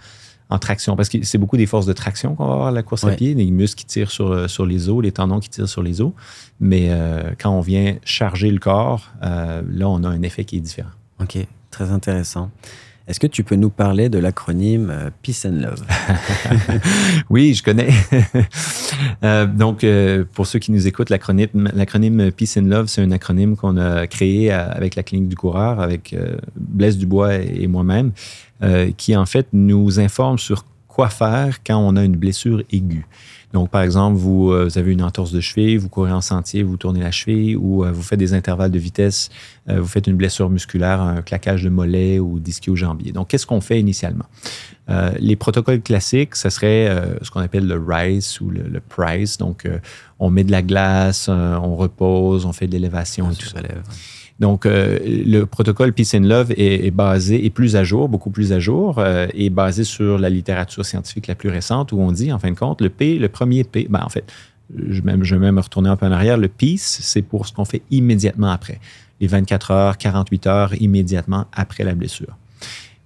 en traction, parce que c'est beaucoup des forces de traction qu'on va avoir à la course à pied, les muscles qui tirent sur, euh, sur les os, les tendons qui tirent sur les os. Mais euh, quand on vient charger le corps, euh, là, on a un effet qui est différent. OK, très intéressant. Est-ce que tu peux nous parler de l'acronyme Peace and Love? Oui, je connais. donc, pour ceux qui nous écoutent, l'acronyme Peace and Love, c'est un acronyme qu'on a créé avec la clinique du coureur, avec Blaise Dubois et moi-même. Euh, qui en fait nous informe sur quoi faire quand on a une blessure aiguë. Donc, par exemple, vous, euh, avez une entorse de cheville, vous courez en sentier, vous tournez la cheville ou euh, vous faites des intervalles de vitesse, vous faites une blessure musculaire, un claquage de mollet ou d'ischio-jambier. Donc, qu'est-ce qu'on fait initialement? les protocoles classiques, ce serait ce qu'on appelle le RICE ou le, PRICE. Donc, on met de la glace, on repose, on fait de l'élévation et tout ça. Donc, euh, le protocole Peace and Love est, basé, est plus à jour, beaucoup plus à jour, euh, est basé sur la littérature scientifique la plus récente où on dit, en fin de compte, le P, le premier P, ben, en fait, je, même, je vais même retourner un peu en arrière, le Peace, c'est pour ce qu'on fait immédiatement après. Les 24 heures, 48 heures immédiatement après la blessure.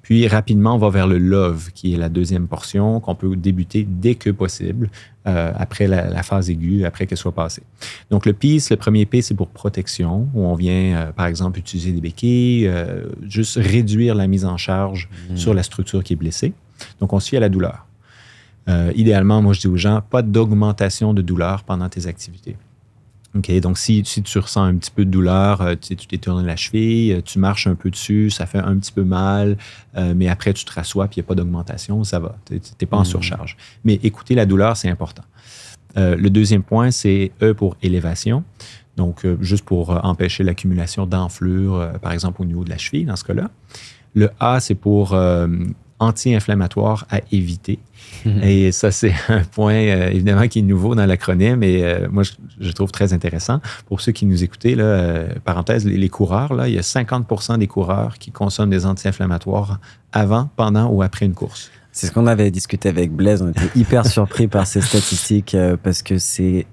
Puis rapidement, on va vers le love, qui est la deuxième portion qu'on peut débuter dès que possible, euh, après la, phase aiguë, après qu'elle soit passée. Donc le peace, le premier P, c'est pour protection, où on vient, euh, par exemple, utiliser des béquilles, euh, juste réduire la mise en charge mmh. sur la structure qui est blessée. Donc on suit à la douleur. idéalement, moi je dis aux gens, pas d'augmentation de douleur pendant tes activités. OK, donc si, tu ressens un petit peu de douleur, euh, tu t'es tourné la cheville, euh, tu marches un peu dessus, ça fait un petit peu mal, euh, mais après tu te rassois puis il n'y a pas d'augmentation, ça va. Tu n'es pas en hmm. surcharge. Mais écouter la douleur, c'est important. le deuxième point, c'est E pour élévation. Donc, juste pour empêcher l'accumulation d'enflure, par exemple au niveau de la cheville, dans ce cas-là. Le A, c'est pour anti-inflammatoire à éviter. Mhm. Et ça, c'est un point euh, évidemment qui est nouveau dans l'acronyme et euh, moi, je, trouve très intéressant. Pour ceux qui nous écoutaient, là, euh, parenthèse, les, coureurs, là, il y a 50% des coureurs qui consomment des anti-inflammatoires avant, pendant ou après une course. C'est ce qu'on avait discuté avec Blaise. On était hyper surpris par ces statistiques parce que c'est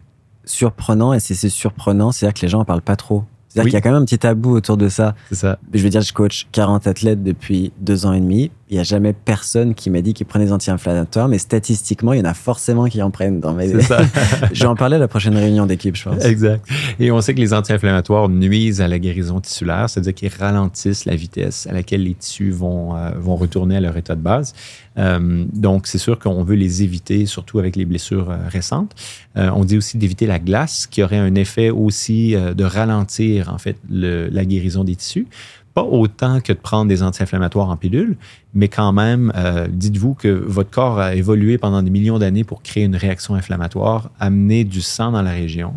surprenant et si c'est surprenant, c'est-à-dire que les gens en parlent pas trop. C'est-à-dire qu'il y a quand même un petit tabou autour de ça. C'est ça. Je veux dire, je coach 40 athlètes depuis deux ans et demi. Il n'y a jamais personne qui m'a dit qu'il prenait des anti-inflammatoires, mais statistiquement, il y en a forcément qui en prennent dans mes. Ça. je vais en parler à la prochaine réunion d'équipe, je pense. Exact. Et on sait que les anti-inflammatoires nuisent à la guérison tissulaire, c'est-à-dire qu'ils ralentissent la vitesse à laquelle les tissus vont, euh, vont retourner à leur état de base. Euh, donc, c'est sûr qu'on veut les éviter, surtout avec les blessures euh, récentes. on dit aussi d'éviter la glace, qui aurait un effet aussi de ralentir, en fait, la guérison des tissus pas autant que de prendre des anti-inflammatoires en pilule, mais quand même, dites-vous que votre corps a évolué pendant des millions d'années pour créer une réaction inflammatoire, amener du sang dans la région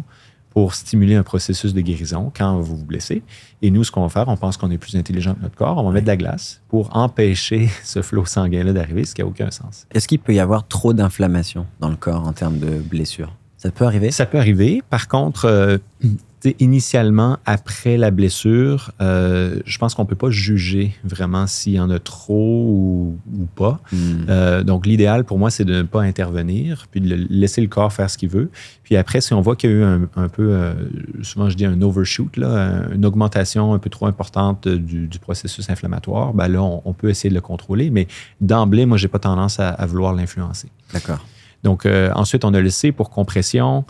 pour stimuler un processus de guérison quand vous vous blessez. Et nous, ce qu'on va faire, on pense qu'on est plus intelligent que notre corps, on va mettre de la glace pour empêcher ce flot sanguin-là d'arriver, ce qui n'a aucun sens. Est-ce qu'il peut y avoir trop d'inflammation dans le corps en termes de blessures? Ça peut arriver? Ça peut arriver. Par contre, euh, initialement, après la blessure, euh, je pense qu'on ne peut pas juger vraiment s'il y en a trop ou, pas. Hmm. Euh, donc, l'idéal pour moi, c'est de ne pas intervenir, puis de laisser le corps faire ce qu'il veut. Puis après, si on voit qu'il y a eu un, peu, euh, souvent je dis un overshoot, là, une augmentation un peu trop importante du, processus inflammatoire, ben là, on, peut essayer de le contrôler. Mais d'emblée, moi, j'ai pas tendance à, vouloir l'influencer. D'accord. Donc, ensuite, on a le C pour compression.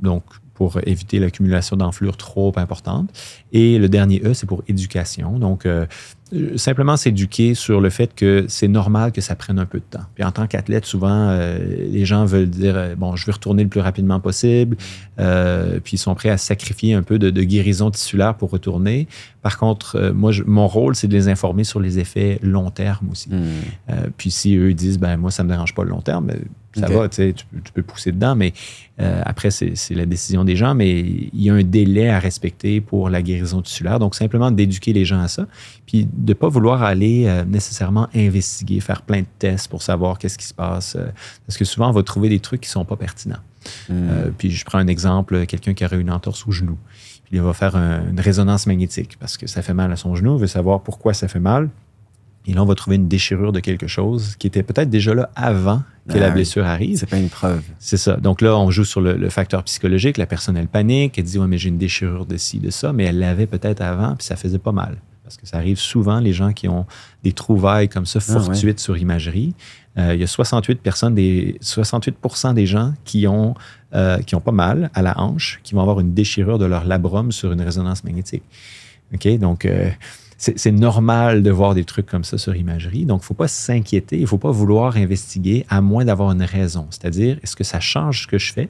donc, pour éviter l'accumulation d'enflure trop importante. Et le dernier E, c'est pour éducation. Donc, euh, simplement s'éduquer sur le fait que c'est normal que ça prenne un peu de temps. Puis en tant qu'athlète, souvent, euh, les gens veulent dire, euh, bon, je veux retourner le plus rapidement possible, puis ils sont prêts à sacrifier un peu de, guérison tissulaire pour retourner. Par contre, moi, mon rôle, c'est de les informer sur les effets long terme aussi. Hmm. puis si eux disent, ben moi, ça me dérange pas le long terme, ça va, tu, sais, tu peux- tu peux pousser dedans, mais euh, après, c'est la décision des gens, mais il y a un délai à respecter pour la guérison tissulaire. Donc, simplement d'éduquer les gens à ça, puis de ne pas vouloir aller euh, nécessairement investiguer, faire plein de tests pour savoir qu'est-ce qui se passe, euh, parce que souvent, on va trouver des trucs qui ne sont pas pertinents. Hmm. Puis je prends un exemple, quelqu'un qui aurait une entorse au genou. Puis il va faire un- une résonance magnétique parce que ça fait mal à son genou, il veut savoir pourquoi ça fait mal. Et là, on va trouver une déchirure de quelque chose qui était peut-être déjà là avant que Ah la oui. blessure arrive. C'est pas une preuve. C'est ça. Donc là, on joue sur le, le facteur psychologique. La personne, elle panique, elle dit Ouais, mais j'ai une déchirure de ci, de ça, mais elle l'avait peut-être avant, puis ça faisait pas mal. Parce que ça arrive souvent, les gens qui ont des trouvailles comme ça, Ah ouais. fortuites sur imagerie. Euh, il y a 68 personnes, des, 68% des gens qui ont, euh, qui ont pas mal à la hanche, qui vont avoir une déchirure de leur labrum sur une résonance magnétique. OK? Donc, euh, c'est normal de voir des trucs comme ça sur imagerie. Donc, il ne faut pas s'inquiéter, il ne faut pas vouloir investiguer à moins d'avoir une raison. C'est-à-dire, est-ce que ça change ce que je fais?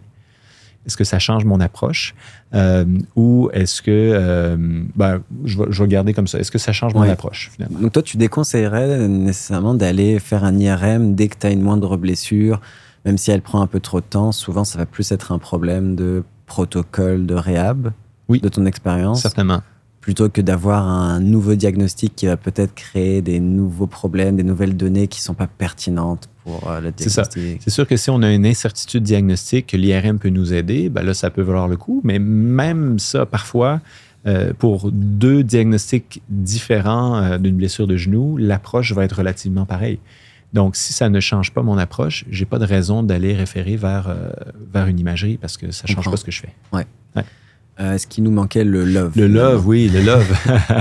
Est-ce que ça change mon approche? Euh, ou est-ce que, euh, ben, je, vais, je vais garder comme ça, est-ce que ça change mon Ouais. approche finalement? Donc toi, tu déconseillerais nécessairement d'aller faire un IRM dès que tu as une moindre blessure, même si elle prend un peu trop de temps. Souvent, ça va plus être un problème de protocole de réhab, Oui. de ton expérience, Certainement. Plutôt que d'avoir un nouveau diagnostic qui va peut-être créer des nouveaux problèmes, des nouvelles données qui sont pas pertinentes pour euh, le C'est ça. diagnostic. C'est sûr que si on a une incertitude diagnostique, que l'IRM peut nous aider, ben là, ça peut valoir le coup. Mais même ça, parfois, euh, pour deux diagnostics différents euh, d'une blessure de genou, l'approche va être relativement pareille. Donc, si ça ne change pas mon approche, j'ai pas de raison d'aller référer vers, euh, vers une imagerie parce que ça change Comprends. pas ce que je fais. Euh, Est-ce qu'il nous manquait le love? Le love, oui, le love.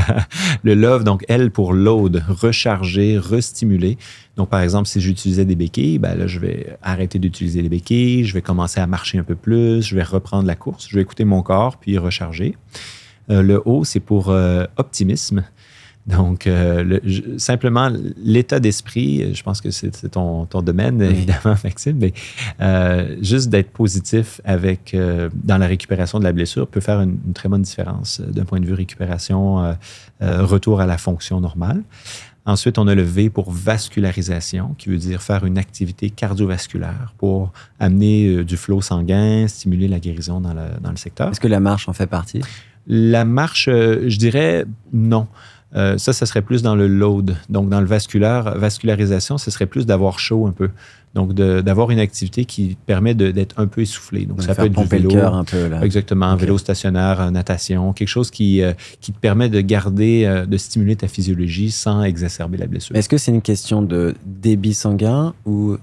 le love, donc L pour load, recharger, restimuler. Donc, par exemple, si j'utilisais des béquilles, ben là, je vais arrêter d'utiliser les béquilles, je vais commencer à marcher un peu plus, je vais reprendre la course, je vais écouter mon corps, puis recharger. Euh, le O, c'est pour euh, optimisme. Donc, euh, le- simplement, l'état d'esprit, je pense que c'est ton, ton domaine, Oui. évidemment, Maxime, mais euh, juste d'être positif avec, euh, dans la récupération de la blessure peut faire une, une très bonne différence d'un point de vue récupération, retour à la fonction normale. Ensuite, on a le V pour vascularisation, qui veut dire faire une activité cardiovasculaire pour amener du flot sanguin, stimuler la guérison dans le, dans le secteur. Est-ce que la marche en fait partie? La marche, je dirais non. Euh, ça, ça serait plus dans le load. Donc, dans le vasculaire, vascularisation, ce serait plus d'avoir chaud un peu. Donc, d'avoir une activité qui permet d'être un peu essoufflé. Donc, ça peut être du vélo. le un peu là. Exactement, Ok. vélo stationnaire, euh, natation, quelque chose qui, euh, qui te permet de garder, euh, de stimuler ta physiologie sans exacerber la blessure. Est-ce que c'est une question de débit sanguin ou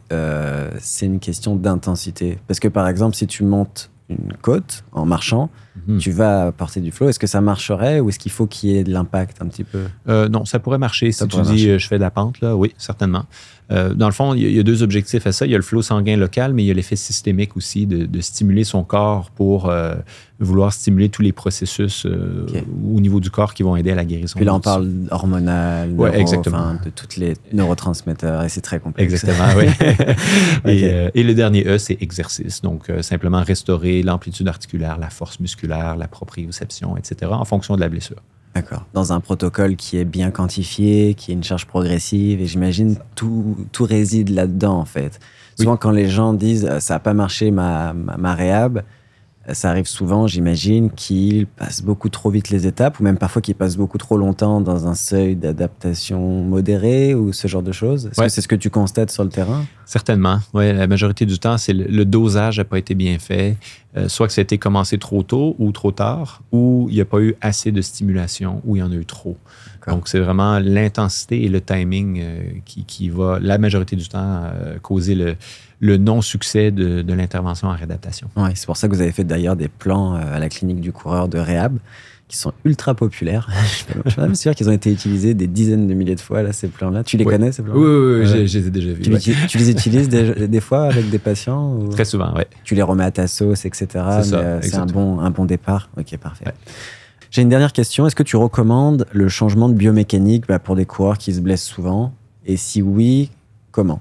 c'est une question d'intensité? Parce que par exemple, si tu montes une côte en marchant, Mhm. tu vas apporter du flow. Est-ce que ça marcherait ou est-ce qu'il faut qu'il y ait de l'impact un petit peu? Euh, non, ça pourrait marcher. Ça si tu pourrait dis marcher. euh, je fais de la pente, là, oui, certainement. Euh, dans le fond, il y, a- il y a deux objectifs à ça. Il y a le flot sanguin local, mais il y a l'effet systémique aussi de, de stimuler son corps pour euh, vouloir stimuler tous les processus euh, au niveau du corps qui vont aider à la guérison. Puis là, on parle hormonal, Ouais, neuro, exactement. de toutes les neurotransmetteurs et c'est très complexe. Exactement, oui. et, le dernier E, c'est exercice. Donc, simplement restaurer l'amplitude articulaire, la force musculaire, la proprioception, etc., en fonction de la blessure. D'accord. Dans un protocole qui est bien quantifié, qui est une charge progressive, et j'imagine tout, tout réside là-dedans en fait. Oui. Souvent, quand les gens disent euh, ça n'a pas marché ma, ma, ma réhab, ça arrive souvent, j'imagine, qu'ils passent beaucoup trop vite les étapes, ou même parfois qu'ils passent beaucoup trop longtemps dans un seuil d'adaptation modéré ou ce genre de choses. Est-ce Ouais. que c'est ce que tu constates sur le terrain? Certainement. Oui, la majorité du temps, c'est le, le dosage n'a pas été bien fait. Euh, soit que ça a été commencé trop tôt ou trop tard, ou il n'y a pas eu assez de stimulation, ou il y en a eu trop. Donc, c'est vraiment l'intensité et le timing euh, qui, qui va, la majorité du temps, euh, causer le, le non-succès de, de l'intervention en réadaptation. Ouais, c'est pour ça que vous avez fait d'ailleurs des plans euh, à la clinique du coureur de réhab qui sont ultra populaires. Je suis même sûr qu'ils ont été utilisés des dizaines de milliers de fois, là, ces plans-là. Tu les Ouais. connais, ces plans Oui, oui, oui, Ouais. je les ai déjà vus. Tu, ouais. l'uti- tu les utilises des, des fois avec des patients ou? Très souvent, oui. Tu les remets à ta sauce, etc. C'est mais, ça, euh, C'est un bon, un bon départ. Ok, parfait. J'ai une dernière question. Est-ce que tu recommandes le changement de biomécanique bah, pour des coureurs qui se blessent souvent? Et si oui, comment?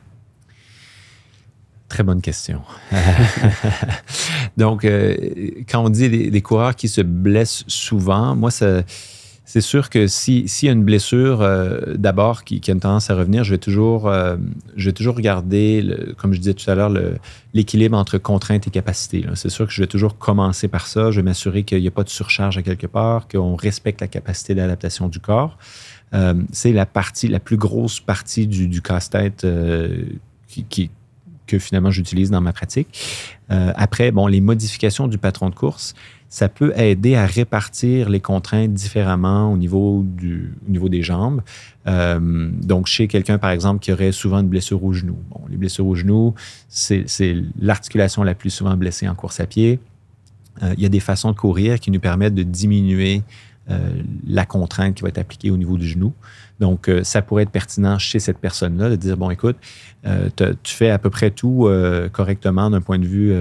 Très bonne question. Donc, euh, quand on dit des, des coureurs qui se blessent souvent, moi, c'est sûr que s'il si y a une blessure, euh, d'abord, qui, a une tendance à revenir, je vais toujours, euh, je vais toujours regarder, comme je disais tout à l'heure, l'équilibre entre contrainte et capacité. C'est sûr que je vais toujours commencer par ça. Je vais m'assurer qu'il n'y a pas de surcharge à quelque part, qu'on respecte la capacité d'adaptation du corps. Euh, c'est la partie, la plus grosse partie du, casse-tête qui, que finalement j'utilise dans ma pratique. après, bon, les modifications du patron de course, ça peut aider à répartir les contraintes différemment au niveau, du, niveau des jambes. Euh, donc, chez quelqu'un, par exemple, qui aurait souvent une blessure au genou. Bon, les blessures au genou, c'est l'articulation la plus souvent blessée en course à pied. Euh, il y a des façons de courir qui nous permettent de diminuer euh, la contrainte qui va être appliquée au niveau du genou. Donc, euh, ça pourrait être pertinent chez cette personne-là de dire, bon, écoute, euh, tu fais à peu près tout correctement d'un point de vue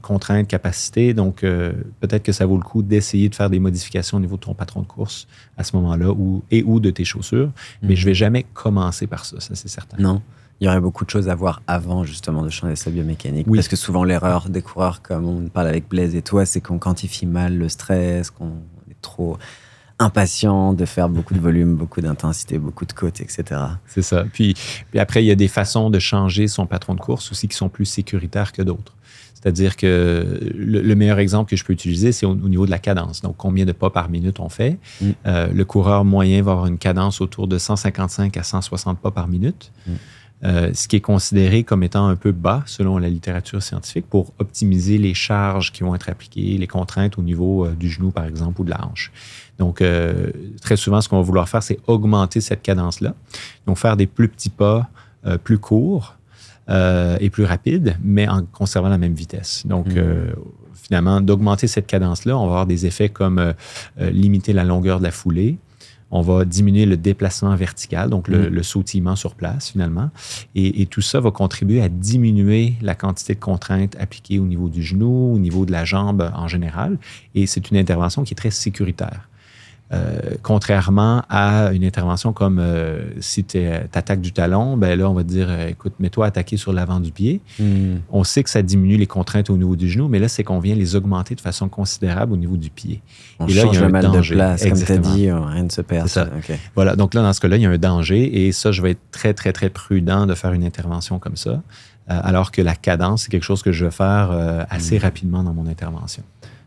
contrainte, capacité. Donc, peut-être que ça vaut le coup d'essayer de faire des modifications au niveau de ton patron de course à ce moment-là ou, et ou de tes chaussures. Mais mhm. je ne vais jamais commencer par ça, ça c'est certain. Non. Il y aurait beaucoup de choses à voir avant justement de changer sa biomécanique. Oui. Parce que souvent l'erreur des coureurs, comme on parle avec Blaise et toi, c'est qu'on quantifie mal le stress, qu'on est trop impatient de faire beaucoup de volume, beaucoup d'intensité, beaucoup de côtes, etc. C'est ça. Puis, puis après, il y a des façons de changer son patron de course aussi qui sont plus sécuritaires que d'autres. C'est-à-dire que le, meilleur exemple que je peux utiliser, c'est au, niveau de la cadence. Donc, combien de pas par minute on fait. Mm. Euh, le coureur moyen va avoir une cadence autour de 155 à 160 pas par minute. Mm. Euh, ce qui est considéré comme étant un peu bas selon la littérature scientifique pour optimiser les charges qui vont être appliquées, les contraintes au niveau euh, du genou, par exemple, ou de la hanche. Donc, euh, très souvent, ce qu'on va vouloir faire, c'est augmenter cette cadence-là. Donc, faire des plus petits pas plus courts et plus rapides, mais en conservant la même vitesse. Donc, mmh. finalement, d'augmenter cette cadence-là, on va avoir des effets comme limiter la longueur de la foulée, on va diminuer le déplacement vertical, donc le, mm. sautillement sur place finalement. Et, tout ça va contribuer à diminuer la quantité de contraintes appliquées au niveau du genou, au niveau de la jambe en général. Et c'est une intervention qui est très sécuritaire. Euh, contrairement à une intervention comme euh, si tu attaques du talon, ben là, on va te dire euh, écoute, mets-toi attaquer sur l'avant du pied. Hmm. On sait que ça diminue les contraintes au niveau du genou, mais là, c'est qu'on vient les augmenter de façon considérable au niveau du pied. On Et là, il y a un mal danger. de place, comme tu as dit, rien ne se perd. Ça. Voilà, donc là, dans ce cas-là, il y a un danger et ça, je vais être très, très, très prudent de faire une intervention comme ça, alors que la cadence, c'est quelque chose que je vais faire assez hmm. rapidement dans mon intervention.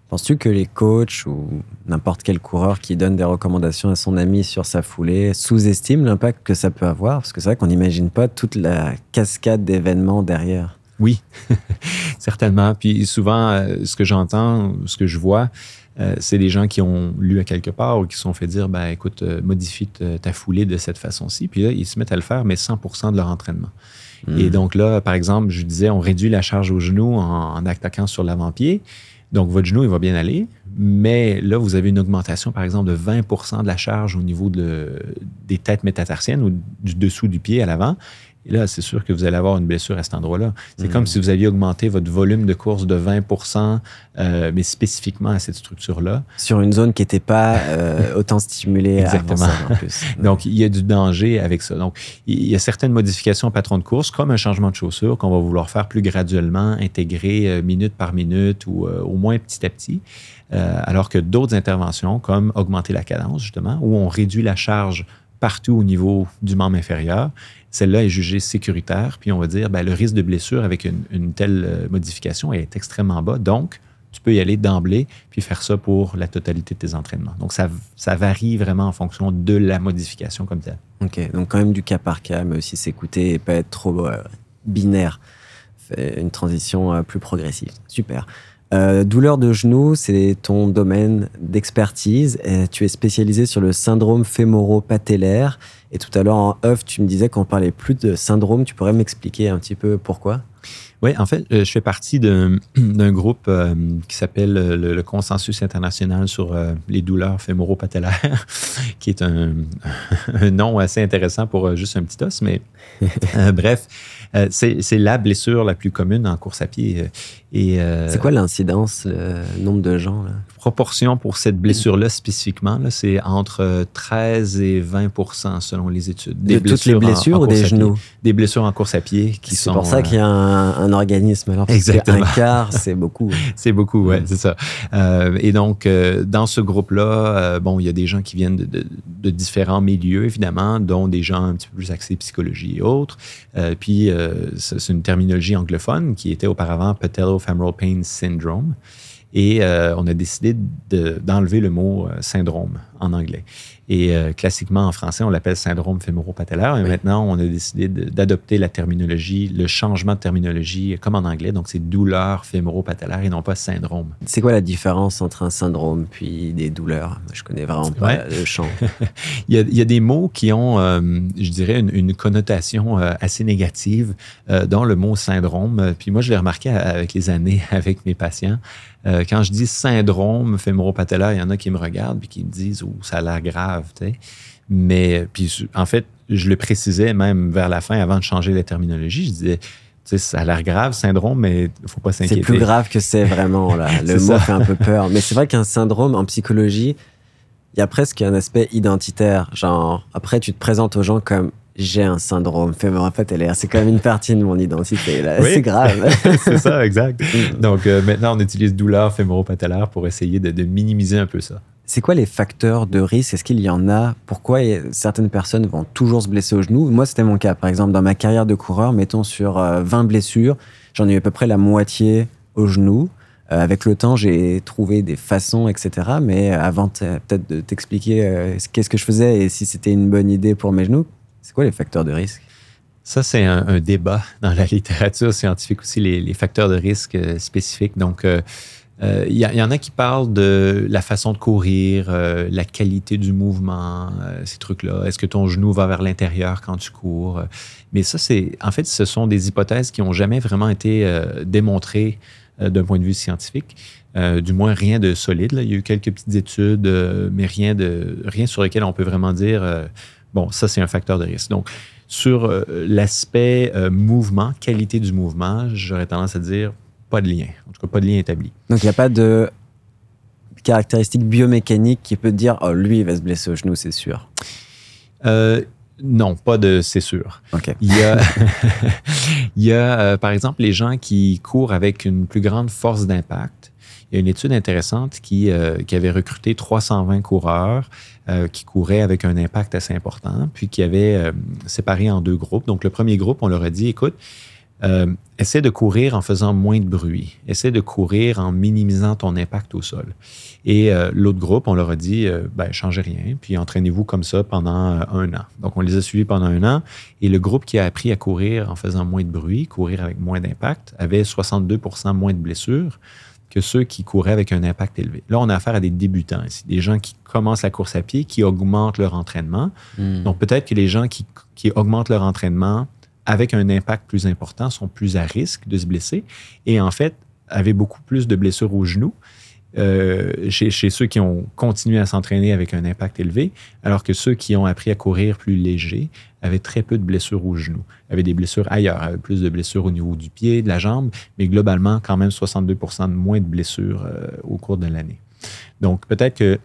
Penses-tu que les coachs ou n'importe quel coureur qui donne des recommandations à son ami sur sa foulée sous-estime l'impact que ça peut avoir? Parce que c'est vrai qu'on n'imagine pas toute la cascade d'événements derrière. Oui, certainement. Puis souvent, euh, ce que j'entends, ce que je vois, euh, c'est des gens qui ont lu à quelque part ou qui se sont fait dire, ben, écoute, euh, modifie ta foulée de cette façon-ci. Puis là, ils se mettent à le faire, mais 100 de leur entraînement. Hmm. Et donc là, par exemple, je disais, on réduit la charge au genou en attaquant sur l'avant-pied. Donc, votre genou, il va bien aller, mais là, vous avez une augmentation, par exemple, de 20% de la charge au niveau de, des têtes métatarsiennes ou du dessous du pied à l'avant. Et là, c'est sûr que vous allez avoir une blessure à cet endroit-là. C'est comme hmm. si vous aviez augmenté votre volume de course de 20 euh, mais spécifiquement à cette structure-là. Sur une zone qui n'était pas euh, autant stimulée Exactement. en plus. Donc, il y a du danger avec ça. Donc, il y a certaines modifications au patron de course, comme un changement de chaussure qu'on va vouloir faire plus graduellement, intégrer euh, minute par minute ou au moins petit à petit. alors que d'autres interventions, comme augmenter la cadence, justement, où on réduit la charge partout au niveau du membre inférieur celle-là est jugée sécuritaire, puis on va dire, ben, le risque de blessure avec une, telle euh, modification est extrêmement bas. Donc, tu peux y aller d'emblée, puis faire ça pour la totalité de tes entraînements. Donc, ça, varie vraiment en fonction de la modification comme telle. OK. Donc, quand même du cas par cas, mais aussi s'écouter et pas être trop euh, binaire. Une transition euh, plus progressive. Super. Douleur de genou, c'est ton domaine d'expertise. Tu es spécialisé sur le syndrome fémoro-patellaire. Et tout à l'heure, en off, tu me disais qu'on parlait plus de syndrome. Tu pourrais m'expliquer un petit peu pourquoi? Oui, en fait, euh, je fais partie d'un groupe euh, qui s'appelle euh, le, Consensus international sur les douleurs fémoro-patellaires, qui est un, un, nom assez intéressant pour juste un petit os, mais bref, c'est la blessure la plus commune en course à pied. Euh, c'est quoi l'incidence, le nombre de gens? Là? Proportion pour cette blessure-là spécifiquement, c'est entre 13 et 20% selon les études. Des de toutes les blessures ou des genoux? Des blessures en course à pied qui sont... C'est pour ça qu'il y a un, un organisme. Alors, Exactement. Un quart, c'est beaucoup. c'est beaucoup, ouais, c'est ça. Euh, et donc, euh, dans ce groupe-là, euh, bon, il y a des gens qui viennent de, de, de, différents milieux, évidemment, dont des gens un petit peu plus axés psychologie et autres. Euh, c'est une terminologie anglophone qui était auparavant Patellofemoral Pain Syndrome. Et on a décidé d'enlever le mot syndrome en anglais. Et euh, classiquement, en français, on l'appelle syndrome fémoro-patellaire. Et maintenant, on a décidé d'adopter la terminologie, le changement de terminologie, comme en anglais. Donc, c'est douleur fémoro-patellaire et non pas syndrome. C'est quoi la différence entre un syndrome puis des douleurs? Je connais vraiment pas le champ. il, y a, il, y a, des mots qui ont, euh, je dirais, une, une connotation euh, assez négative, euh, dont le mot syndrome. Puis moi, je l'ai remarqué avec les années avec mes patients. Euh, quand je dis syndrome fémoro-patellaire, il y en a qui me regardent et qui me disent oh, ça a l'air grave. Mais puis, en fait, je le précisais même vers la fin, avant de changer la terminologie. Je disais ça a l'air grave, syndrome, mais il ne faut pas s'inquiéter. C'est plus grave que c'est vraiment. Là. Le mot fait un peu peur. Mais c'est vrai qu'un syndrome en psychologie, il y a presque un aspect identitaire. Genre, après, tu te présentes aux gens comme j'ai un syndrome fémoro-patellaire. C'est quand même une partie de mon identité. C'est grave. c'est ça, exact. Mm. Donc euh, maintenant, on utilise douleur fémoro-patellaire pour essayer de, de, minimiser un peu ça. C'est quoi les facteurs de risque? Est-ce qu'il y en a? Pourquoi certaines personnes vont toujours se blesser au genou? Moi, c'était mon cas. Par exemple, dans ma carrière de coureur, mettons sur 20 euh, blessures, j'en ai eu à peu près la moitié au genou. Euh, avec le temps, j'ai trouvé des façons, etc. Mais avant peut-être de t'expliquer qu'est-ce que je faisais et si c'était une bonne idée pour mes genoux, c'est quoi les facteurs de risque? Ça, c'est un, débat dans la littérature scientifique aussi, les, facteurs de risque euh, spécifiques. Donc, il euh, euh, y, en a qui parlent de la façon de courir, la qualité du mouvement, ces trucs-là. Est-ce que ton genou va vers l'intérieur quand tu cours? Mais ça, c'est en fait, ce sont des hypothèses qui n'ont jamais vraiment été démontrées d'un point de vue scientifique. du moins, rien de solide. Il y a eu quelques petites études, mais rien, de, rien sur lesquelles on peut vraiment dire Bon, ça, c'est un facteur de risque. Donc, sur euh, l'aspect euh, mouvement, qualité du mouvement, j'aurais tendance à dire pas de lien. En tout cas, pas de lien établi. Donc, il n'y a pas de caractéristique biomécanique qui peut dire, oh, lui, il va se blesser au genou, c'est sûr. Euh, non, pas de c'est sûr. Il y a, il y a par exemple, les gens qui courent avec une plus grande force d'impact. Il y a une étude intéressante qui, qui avait recruté 320 coureurs euh, qui couraient avec un impact assez important, puis qui avait euh, séparé en deux groupes. Donc, le premier groupe, on leur a dit, écoute, euh, essaie de courir en faisant moins de bruit. Essaie de courir en minimisant ton impact au sol. Et l'autre groupe, on leur a dit, ben, changez rien, puis entraînez-vous comme ça pendant un an. Donc, on les a suivis pendant un an. Et le groupe qui a appris à courir en faisant moins de bruit, courir avec moins d'impact, avait 62 moins de blessures que ceux qui couraient avec un impact élevé. Là, on a affaire à des débutants ici, des gens qui commencent la course à pied, qui augmentent leur entraînement. Hmm. Donc, peut-être que les gens qui, qui, augmentent leur entraînement avec un impact plus important sont plus à risque de se blesser et en fait avaient beaucoup plus de blessures aux genoux euh, chez, ceux qui ont continué à s'entraîner avec un impact élevé, alors que ceux qui ont appris à courir plus léger avaient très peu de blessures aux genoux, avaient des blessures ailleurs, avaient plus de blessures au niveau du pied, de la jambe, mais globalement, quand même 62 de moins de blessures euh, au cours de l'année. Donc, peut-être que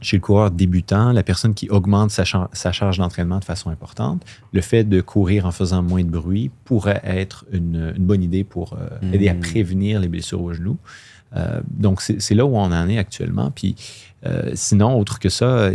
chez le coureur débutant, la personne qui augmente sa, charge d'entraînement de façon importante, le fait de courir en faisant moins de bruit pourrait être une, bonne idée pour euh, aider à mmh. prévenir les blessures aux genoux. Euh, donc, c'est là où on en est actuellement. Puis, euh, sinon, autre que ça,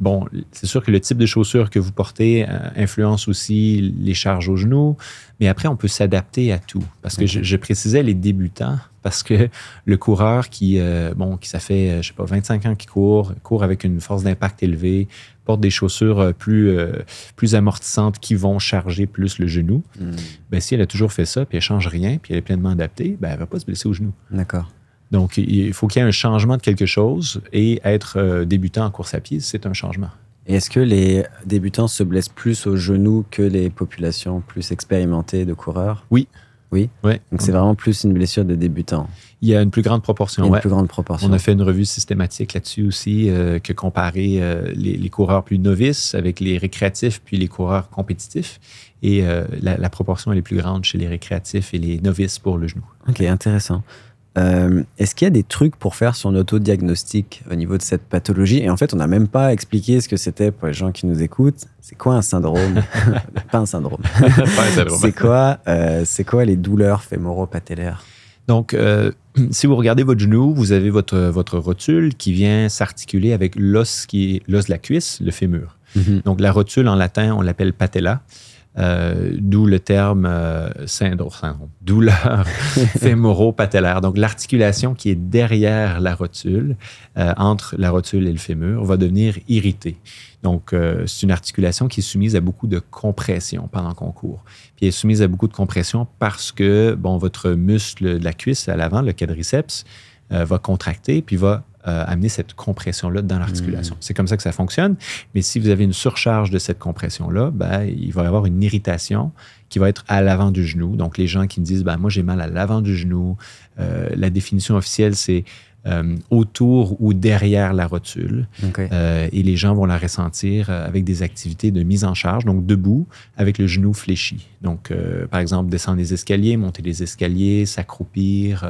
bon, c'est sûr que le type de chaussures que vous portez euh, influence aussi les charges aux genoux, mais après, on peut s'adapter à tout. Parce que je, précisais les débutants, parce que le coureur qui, bon, qui ça fait, je sais pas, 25 ans qu'il court, court avec une force d'impact élevée, porte des chaussures euh, plus, euh, plus amortissantes qui vont charger plus le genou, hmm. ben, si elle a toujours fait ça, puis elle change rien, puis elle est pleinement adaptée, ben, elle ne va pas se blesser au genou. D'accord. Donc, il faut qu'il y ait un changement de quelque chose et être euh, débutant en course à pied, c'est un changement. Est-ce que les débutants se blessent plus au genou que les populations plus expérimentées de coureurs? Oui. Oui. Ouais. Donc, c'est vraiment plus une blessure de débutant. Il y a une plus grande proportion. Une plus grande proportion. On a fait une revue systématique là-dessus aussi, euh, que comparer euh, les, coureurs plus novices avec les récréatifs puis les coureurs compétitifs. Et euh, la, proportion elle est plus grande chez les récréatifs et les novices pour le genou. OK, intéressant. Euh, Est-ce qu'il y a des trucs pour faire son autodiagnostic au niveau de cette pathologie? Et en fait, on n'a même pas expliqué ce que c'était pour les gens qui nous écoutent. C'est quoi un syndrome? Pas un syndrome. C'est quoi, euh, c'est quoi les douleurs fémoro-patellaires? Donc, euh, si vous regardez votre genou, vous avez votre, votre rotule qui vient s'articuler avec l'os qui est l'os de la cuisse, le fémur. Donc, la rotule en latin, on l'appelle patella. Euh, d'où le terme euh, syndrome, syndrome, douleur fémoro-patellaire. Donc, l'articulation qui est derrière la rotule, euh, entre la rotule et le fémur, va devenir irritée. Donc, c'est une articulation qui est soumise à beaucoup de compression pendant qu'on court. Puis, elle est soumise à beaucoup de compression parce que, bon, votre muscle de la cuisse à l'avant, le quadriceps, va contracter puis va euh, amener cette compression-là dans l'articulation. C'est comme ça que ça fonctionne. Mais si vous avez une surcharge de cette compression-là, ben, il va y avoir une irritation qui va être à l'avant du genou. Donc, les gens qui me disent, ben, moi, j'ai mal à l'avant du genou, euh, la définition officielle, c'est euh, autour ou derrière la rotule. Euh, et les gens vont la ressentir avec des activités de mise en charge, donc debout, avec le genou fléchi. Donc, euh, par exemple, descendre les escaliers, monter les escaliers, s'accroupir,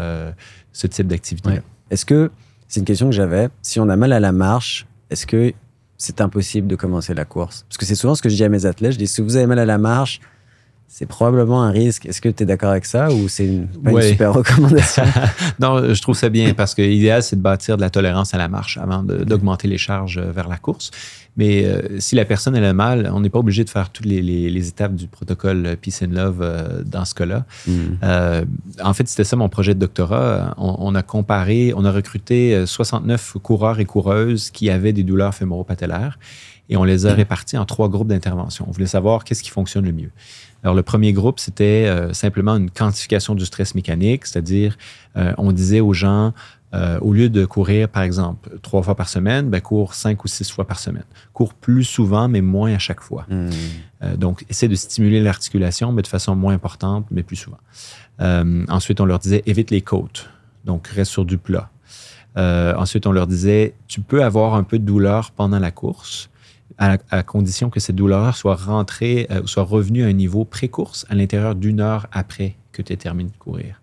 ce type d'activité. Ouais. Est-ce que, c'est une question que j'avais, si on a mal à la marche, est-ce que c'est impossible de commencer la course? Parce que c'est souvent ce que je dis à mes athlètes, je dis, si vous avez mal à la marche, c'est probablement un risque. Est-ce que tu es d'accord avec ça ou c'est une, pas une super recommandation? Non, je trouve ça bien parce que l'idéal, c'est de bâtir de la tolérance à la marche avant de- d'augmenter les charges euh, vers la course. Mais euh, si la personne elle a mal, on n'est pas obligé de faire toutes les, les- les étapes du protocole euh, Peace and Love euh, dans ce cas-là. Euh, en fait, c'était ça mon projet de doctorat. On, on a comparé, on a recruté euh, 69 coureurs et coureuses qui avaient des douleurs fémoro-patellaires et on les a répartis en trois groupes d'intervention. On voulait savoir qu'est-ce qui fonctionne le mieux. Alors, le premier groupe, c'était euh, simplement une quantification du stress mécanique, c'est-à-dire, euh, on disait aux gens, euh, au lieu de courir, par exemple, trois fois par semaine, ben, cours cinq ou six fois par semaine. Cours plus souvent, mais moins à chaque fois. Hmm. Euh, donc, essaie de stimuler l'articulation, mais de façon moins importante, mais plus souvent. Euh, ensuite, on leur disait évite les côtes. Donc, reste sur du plat. Ensuite, on leur disait tu peux avoir un peu de douleur pendant la course, à, à condition que cette douleur soit rentrée, euh, soit revenue à un niveau pré-course à l'intérieur d'une heure après que tu aies terminé de courir.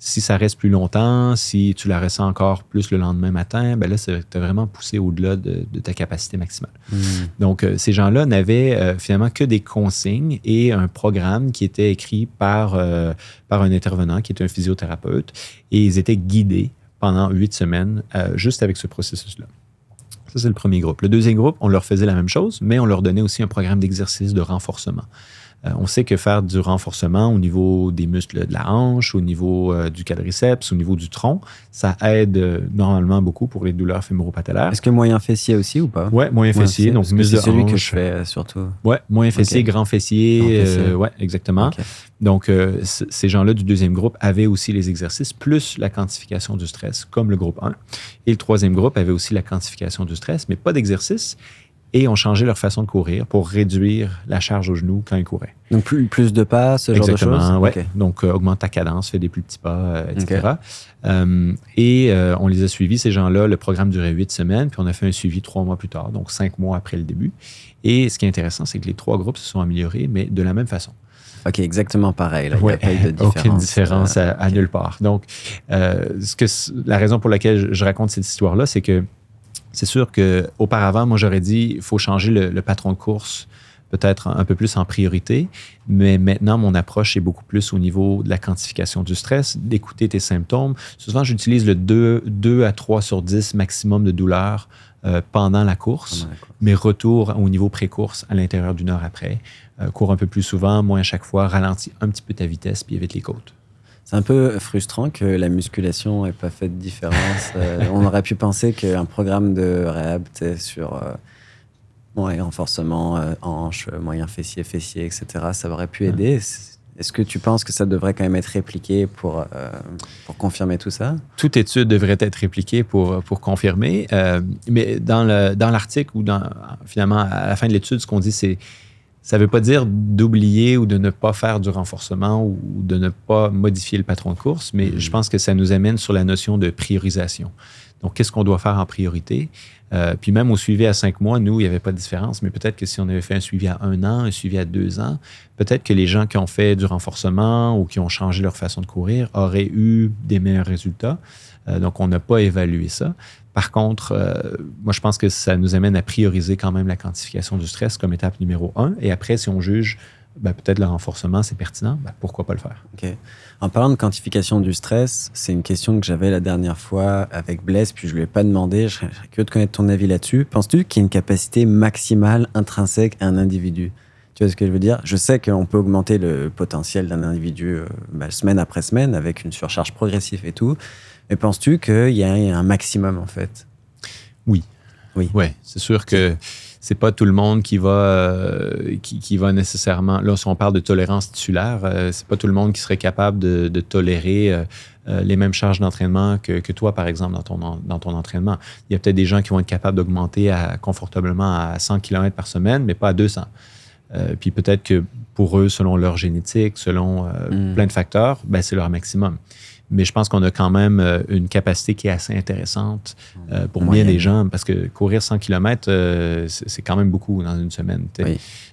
Si ça reste plus longtemps, si tu la ressens encore plus le lendemain matin, ben là, tu as vraiment poussé au-delà de- de ta capacité maximale. Hmm. Donc, euh, ces gens-là n'avaient euh, finalement que des consignes et un programme qui était écrit par, euh, par un intervenant qui était un physiothérapeute et ils étaient guidés pendant huit semaines juste avec ce processus-là. C'est le premier groupe. Le deuxième groupe, on leur faisait la même chose, mais on leur donnait aussi un programme d'exercice de renforcement. Euh, on sait que faire du renforcement au niveau des muscles de la hanche, au niveau euh, du quadriceps, au niveau du tronc, ça aide euh, normalement beaucoup pour les douleurs fémoro-patellaires. Est-ce que moyen fessier aussi ou pas? Ouais, moyen fessier, c'est- donc muscle de celui que je fais surtout. Ouais, moyen fessier, grand fessier. Grand fessier. ouais, exactement. Donc, ces gens-là du deuxième groupe avaient aussi les exercices plus la quantification du stress, comme le groupe 1. Et le troisième groupe avait aussi la quantification du stress, mais pas d'exercice. Et ont changé leur façon de courir pour réduire la charge au genou quand ils couraient. Donc plus, plus de pas, ce genre de Exactement, choses? ouais. Ok. Donc, euh, augmente ta cadence, fais des plus petits pas, euh, etc. Euh, et euh, on les a suivis, ces gens-là. Le programme durait huit semaines, puis on a fait un suivi trois mois plus tard, donc cinq mois après le début. Et ce qui est intéressant, c'est que les trois groupes se sont améliorés, mais de la même façon. Ok, exactement pareil. là. Il n'y Ouais, a pas eu de différence. Aucune différence à, nulle part. Donc, ce que, la raison pour laquelle je, je raconte cette histoire-là, c'est que c'est sûr que auparavant, moi, j'aurais dit il faut changer le, le patron de course peut-être un peu plus en priorité, mais maintenant, mon approche est beaucoup plus au niveau de la quantification du stress, d'écouter tes symptômes. Souvent, j'utilise le 2, 2 à 3 sur 10 maximum de douleur euh, pendant la course pendant la course. mais retour au niveau pré-course à l'intérieur d'une heure après. Euh, cours un peu plus souvent, moins à chaque fois, ralentis un petit peu ta vitesse, puis évite les côtes. C'est un peu frustrant que la musculation n'ait pas fait de différence. Euh, on aurait pu penser qu'un programme de réhab sur euh, ouais, renforcement, euh, hanche, moyen fessier, fessier, etc., ça aurait pu aider. Est-ce que tu penses que ça devrait quand même être répliqué pour, euh, pour confirmer tout ça? Toute étude devrait être répliquée pour, pour confirmer, euh, mais dans le- dans l'article ou dans, finalement à la fin de l'étude, ce qu'on dit, c'est ça ne veut pas dire d'oublier ou de ne pas faire du renforcement ou de ne pas modifier le patron de course, mais je pense que ça nous amène sur la notion de priorisation. Donc, qu'est-ce qu'on doit faire en priorité? Euh, puis même au suivi à cinq mois, nous, il n'y avait pas de différence, mais peut-être que si on avait fait un suivi à un an, un suivi à deux ans, peut-être que les gens qui ont fait du renforcement ou qui ont changé leur façon de courir auraient eu des meilleurs résultats. Euh, donc, on n'a pas évalué ça. Par contre, euh, moi, je pense que ça nous amène à prioriser quand même la quantification du stress comme étape numéro un. Et après, si on juge ben, peut-être le renforcement, c'est pertinent, ben, pourquoi pas le faire? En parlant de quantification du stress, c'est une question que j'avais la dernière fois avec Blaise, puis je ne lui ai pas demandé. Je serais curieux de connaître ton avis là-dessus. Penses-tu qu'il y a une capacité maximale intrinsèque à un individu? Tu vois ce que je veux dire? Je sais qu'on peut augmenter le potentiel d'un individu euh, ben, semaine après semaine avec une surcharge progressive et tout. Mais penses-tu qu'il y a un maximum en fait? Oui. Oui. Ouais, c'est sûr que c'est pas tout le monde qui va euh, qui, qui, va nécessairement. Là, si on parle de tolérance titulaire, euh, c'est pas tout le monde qui serait capable de, de tolérer euh, euh les mêmes charges d'entraînement que, que, toi, par exemple, dans ton, dans ton entraînement. Il y a peut-être des gens qui vont être capables d'augmenter confortablement à 100 km par semaine, mais pas à 200. Euh, puis peut-être que pour eux, selon leur génétique, selon mm. plein de facteurs, ben, c'est leur maximum mais je pense qu'on a quand même euh, une capacité qui est assez intéressante euh, pour bien des gens, parce que courir 100 km, euh, c'est quand même beaucoup dans une semaine.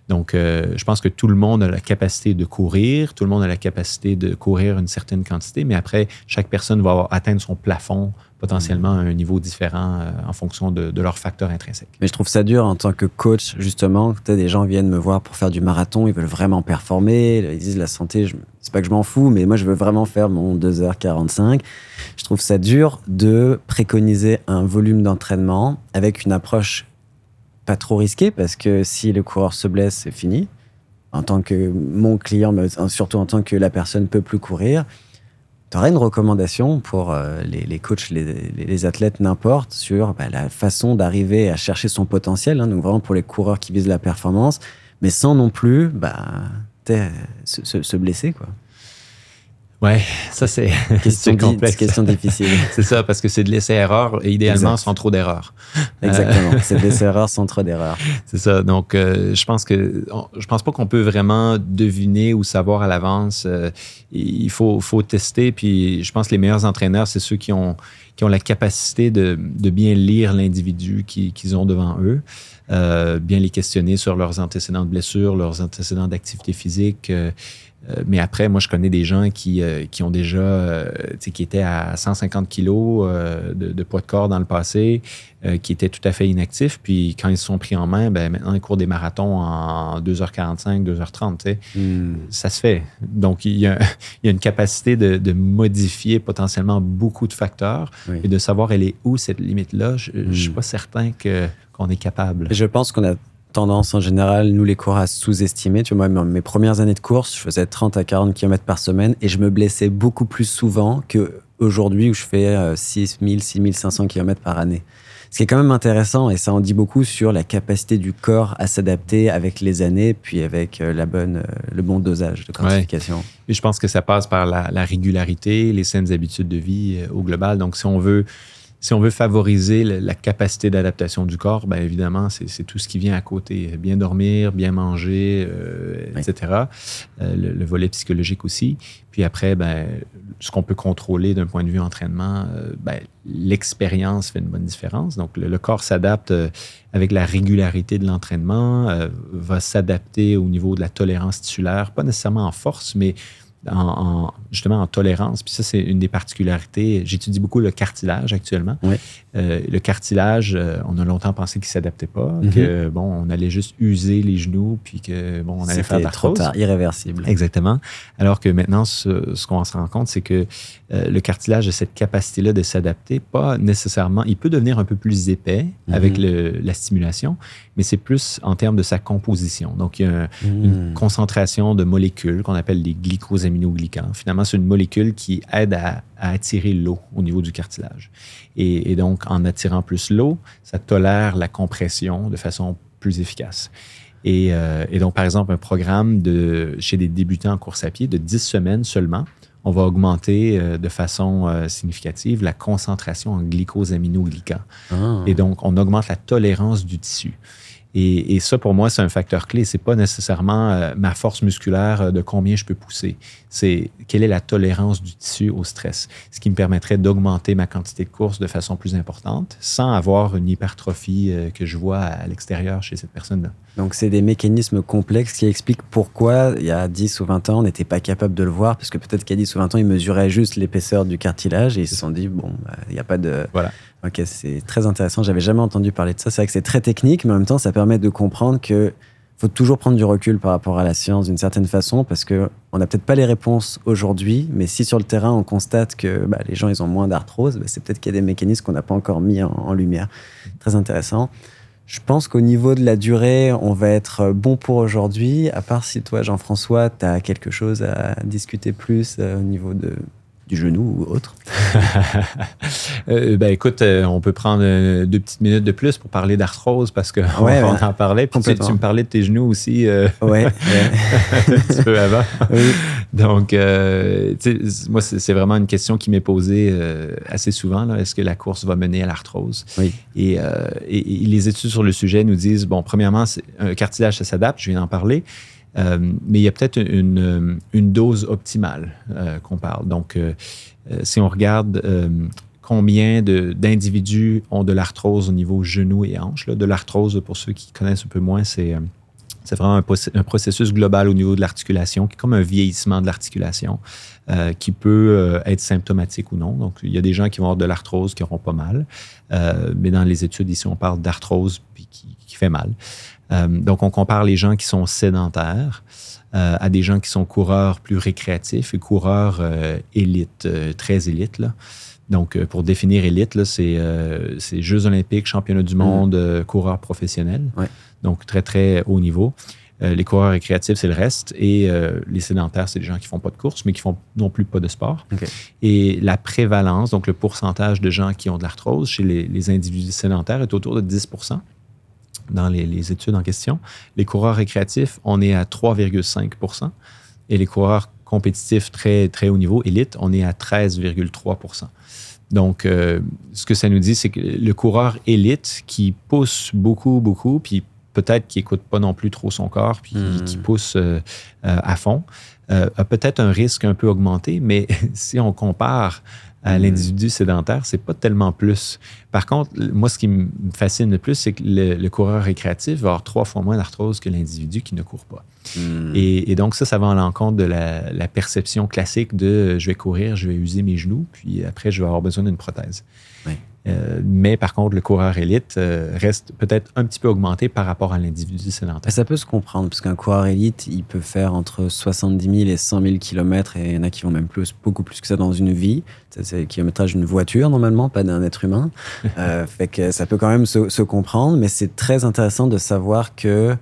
Donc, je pense que tout le monde a la capacité de courir, tout le monde a la capacité de courir une certaine quantité, mais après, chaque personne va atteindre son plafond potentiellement à un niveau différent euh, en fonction de, de leurs facteurs intrinsèques. Mais je trouve ça dur en tant que coach, justement. Des gens viennent me voir pour faire du marathon, ils veulent vraiment performer, ils disent la santé, c'est pas que je m'en fous, mais moi je veux vraiment faire mon 2h45. Je trouve ça dur de préconiser un volume d'entraînement avec une approche pas trop risquée, parce que si le coureur se blesse, c'est fini. En tant que mon client, mais surtout en tant que la personne peut plus courir, tu aurais une recommandation pour euh, les, coachs, les, athlètes, n'importe, sur bah, la façon d'arriver à chercher son potentiel, hein, donc vraiment pour les coureurs qui visent la performance, mais sans non plus bah, se, se, se blesser. Quoi. Ouais, ça c'est question complexe. question difficile. c'est ça, parce que c'est de l'essai-erreur et idéalement sans trop d'erreurs. Exactement, c'est de l'essai-erreur sans trop d'erreurs. C'est ça. Donc, euh, je pense que je pense pas qu'on peut vraiment deviner ou savoir à l'avance. Euh, il faut, faut tester. Puis, je pense que les meilleurs entraîneurs, c'est ceux qui ont qui ont la capacité de, de bien lire l'individu qu'ils ont devant eux. Euh, bien les questionner sur leurs antécédents de blessures, leurs antécédents d'activité physique, euh, euh, mais après, moi, je connais des gens qui, euh, qui ont déjà, euh, qui étaient à 150 kilos de, poids de corps dans le passé, qui étaient tout à fait inactifs. Puis quand ils se sont pris en main, ben, maintenant, ils courent des marathons en 2h45, 2h30. Hmm. Ça se fait. Donc, il y a, il y a une capacité de, de, modifier potentiellement beaucoup de facteurs et de savoir elle est où cette limite-là? Je ne suis hmm. pas certain que, qu'on est capable. Je pense qu'on a tendance en général, nous les coureurs, à sous-estimer. Tu vois, moi, mes premières années de course, je faisais 30 à 40 km par semaine et je me blessais beaucoup plus souvent qu'aujourd'hui où je fais 6000, 6500 km par année. Ce qui est quand même intéressant et ça en dit beaucoup sur la capacité du corps à s'adapter avec les années, puis avec euh, la bonne, euh, le bon dosage de quantification. Et je pense que ça passe par la, la régularité, les saines habitudes de vie euh, au global. Donc, si on veut si on veut favoriser la capacité d'adaptation du corps, bien évidemment, c'est tout ce qui vient à côté. Bien dormir, bien manger, euh, etc. Euh, le, volet psychologique aussi. Puis après, ben, ce qu'on peut contrôler d'un point de vue entraînement, euh, ben, l'expérience fait une bonne différence. Donc, le, corps s'adapte avec la régularité de l'entraînement, va s'adapter au niveau de la tolérance tissulaire, pas nécessairement en force, mais en, justement en tolérance. Puis ça, c'est une des particularités. J'étudie beaucoup le cartilage actuellement. Euh, le cartilage, euh, on a longtemps pensé qu'il ne s'adaptait pas, mhm. que bon, on allait juste user les genoux, puis que bon, on allait faire de trop tard, irréversible. Exactement. Alors que maintenant, ce, ce qu'on se rend compte, c'est que euh, le cartilage a cette capacité-là de s'adapter, pas nécessairement. Il peut devenir un peu plus épais mhm. avec le, la stimulation, mais c'est plus en termes de sa composition. Donc, il y a une mhm. concentration de molécules qu'on appelle les glycosaminoglycans. Finalement, c'est une molécule qui aide à, attirer l'eau au niveau du cartilage. Et, donc, en attirant plus l'eau, ça tolère la compression de façon plus efficace. Et, euh, et, donc, par exemple, un programme de, chez des débutants en course à pied de 10 semaines seulement, on va augmenter euh, de façon euh, significative la concentration en glycosaminoglycans. Ah. Et donc, on augmente la tolérance du tissu. Et, ça, pour moi, c'est un facteur clé. C'est pas nécessairement euh, ma force musculaire euh, de combien je peux pousser. C'est quelle est la tolérance du tissu au stress, ce qui me permettrait d'augmenter ma quantité de course de façon plus importante sans avoir une hypertrophie euh, que je vois à l'extérieur chez cette personne-là. Donc, c'est des mécanismes complexes qui expliquent pourquoi, il y a 10 ou 20 ans, on n'était pas capable de le voir, parce que peut-être qu'il y a 10 ou 20 ans, ils mesuraient juste l'épaisseur du cartilage et ils se sont dit, bon, bah, il n'y a pas de. Voilà. Ok, c'est très intéressant. J'avais jamais entendu parler de ça. C'est vrai que c'est très technique, mais en même temps, ça permet de comprendre que faut toujours prendre du recul par rapport à la science d'une certaine façon, parce que on n'a peut-être pas les réponses aujourd'hui, mais si sur le terrain on constate que bah, les gens ils ont moins d'arthrose, bah, c'est peut-être qu'il y a des mécanismes qu'on n'a pas encore mis en, lumière. Très intéressant. Je pense qu'au niveau de la durée, on va être bon pour aujourd'hui, à part si toi, Jean-François, tu as quelque chose à discuter plus euh, au niveau de, du genou ou autre? euh, ben écoute, euh, on peut prendre euh, deux petites minutes de plus pour parler d'arthrose parce qu'on ouais, va en parler. Puis tu, tu, me parlais de tes genoux aussi ouais, un petit peu avant. Donc, moi, c'est vraiment une question qui m'est posée assez souvent. Est-ce que la course va mener à l'arthrose? Oui. Et, et, les études sur le sujet nous disent, bon, premièrement, un cartilage, ça s'adapte, je viens d'en parler. Euh, mais il y a peut-être une, une, dose optimale euh, qu'on parle. Donc, euh, si on regarde combien d'individus ont de l'arthrose au niveau genou et hanche, de l'arthrose, pour ceux qui connaissent un peu moins, c'est c'est vraiment un, processus global au niveau de l'articulation, qui est comme un vieillissement de l'articulation, qui peut être symptomatique ou non. Donc, il y a des gens qui vont avoir de l'arthrose qui auront pas mal, mais dans les études ici, on parle d'arthrose qui, fait mal. Euh, donc, on compare les gens qui sont sédentaires euh, à des gens qui sont coureurs plus récréatifs et coureurs euh, élites, très élites. Donc, pour définir élite, c'est Jeux olympiques, championnats du monde, mmh. coureurs professionnels. Donc, très, très haut niveau. les coureurs récréatifs, c'est le reste. Et les sédentaires, c'est des gens qui font pas de course, mais qui font non plus pas de sport. Et la prévalence, donc le pourcentage de gens qui ont de l'arthrose chez les, les, individus sédentaires est autour de 10 dans les, études en question. Les coureurs récréatifs, on est à 3,5% et les coureurs compétitifs très, très haut niveau, élite, on est à 13,3% donc, euh, ce que ça nous dit, c'est que le coureur élite qui pousse beaucoup, beaucoup, puis peut-être qui n'écoute pas non plus trop son corps, puis qui hmm. pousse euh, euh, à fond, a peut-être un risque un peu augmenté, mais si on compare à hmm. l'individu sédentaire, c'est pas tellement plus. Par contre, moi, ce qui me fascine le plus, c'est que le, coureur récréatif va avoir trois fois moins d'arthrose que l'individu qui ne court pas. Hmm. Et, donc, ça, ça va en l'encontre de la, perception classique de je vais courir, je vais user mes genoux, puis après, je vais avoir besoin d'une prothèse. Euh, mais par contre, le coureur élite euh, reste peut-être un petit peu augmenté par rapport à l'individu sédentaire. Ça peut se comprendre, parce qu'un coureur élite, il peut faire entre 70 000 et 100 000 km, et il y en a qui vont même plus, beaucoup plus que ça dans une vie. C'est le kilométrage d'une voiture, normalement, pas d'un être humain. euh, fait que ça peut quand même se, se comprendre, mais c'est très intéressant de savoir que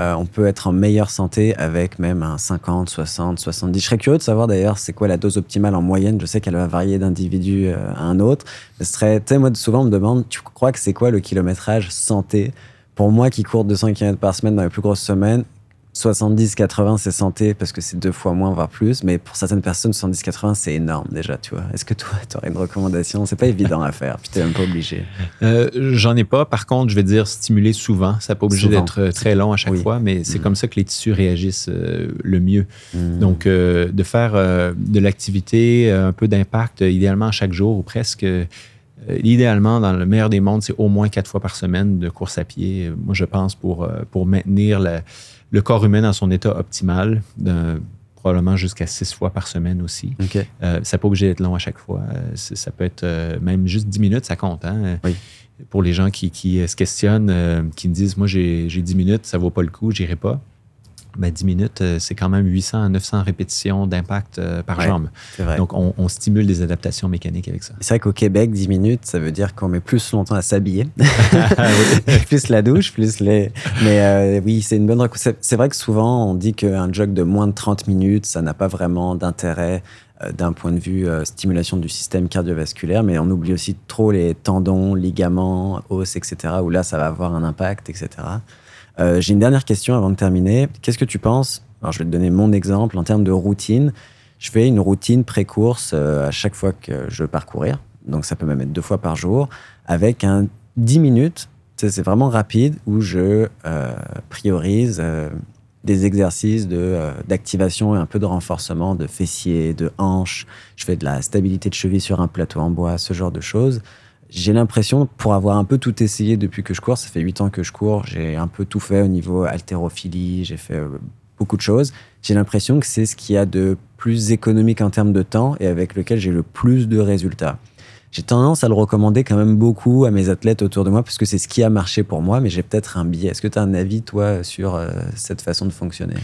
euh, on peut être en meilleure santé avec même un 50, 60, 70. Je serais curieux de savoir d'ailleurs c'est quoi la dose optimale en moyenne. Je sais qu'elle va varier d'individu euh, à un autre. ce serait, moi souvent on me demande, tu crois que c'est quoi le kilométrage santé? Pour moi qui cours 200 km par semaine dans les plus grosses semaines, 70-80, c'est santé parce que c'est deux fois moins, voire plus. Mais pour certaines personnes, 70-80, c'est énorme déjà, tu vois. Est-ce que toi, tu aurais une recommandation? C'est pas évident à faire, puis tu même pas obligé. Euh, J'en ai pas. Par contre, je vais dire stimuler souvent. Ça n'est pas obligé d'être euh, très long à chaque fois, mais c'est mm. comme ça que les tissus réagissent euh, le mieux. Mm. Donc, euh, de faire de l'activité, un peu d'impact, idéalement chaque jour ou presque. idéalement, dans le meilleur des mondes, c'est au moins quatre fois par semaine de course à pied. Moi, je pense pour, pour maintenir la le corps humain dans son état optimal, probablement jusqu'à six fois par semaine aussi. Euh, ça n'est pas obligé d'être long à chaque fois. Euh, ça peut être euh, même juste dix minutes, ça compte. Hein? Pour les gens qui, se questionnent, qui me disent Moi, j'ai dix minutes, ça ne vaut pas le coup, j'irai pas ben, 10 minutes, euh, c'est quand même 800 à 900 répétitions d'impact euh, par jambe. Donc, on, stimule des adaptations mécaniques avec ça. C'est vrai qu'au Québec, 10 minutes, ça veut dire qu'on met plus longtemps à s'habiller. plus la douche, plus les. Mais euh, oui, c'est une bonne. C'est vrai que souvent, on dit qu'un jog de moins de 30 minutes, ça n'a pas vraiment d'intérêt d'un point de vue stimulation du système cardiovasculaire, mais on oublie aussi trop les tendons, ligaments, os, etc., où là, ça va avoir un impact, etc. Euh, j'ai une dernière question avant de terminer. Qu'est-ce que tu penses Alors, je vais te donner mon exemple en termes de routine. Je fais une routine pré-course euh, à chaque fois que je veux parcourir. Donc, ça peut même être deux fois par jour, avec un 10 minutes. C'est vraiment rapide où je euh, priorise des exercices d'activation et un peu de renforcement de fessiers, de hanches. Je fais de la stabilité de cheville sur un plateau en bois, ce genre de choses. J'ai l'impression, pour avoir un peu tout essayé depuis que je cours, ça fait 8 ans que je cours, j'ai un peu tout fait au niveau haltérophilie, j'ai fait beaucoup de choses. J'ai l'impression que c'est ce qu'il y a de plus économique en termes de temps et avec lequel j'ai le plus de résultats. J'ai tendance à le recommander quand même beaucoup à mes athlètes autour de moi parce que c'est ce qui a marché pour moi, mais j'ai peut-être un biais. Est-ce que tu as un avis, toi, sur euh, cette façon de fonctionner?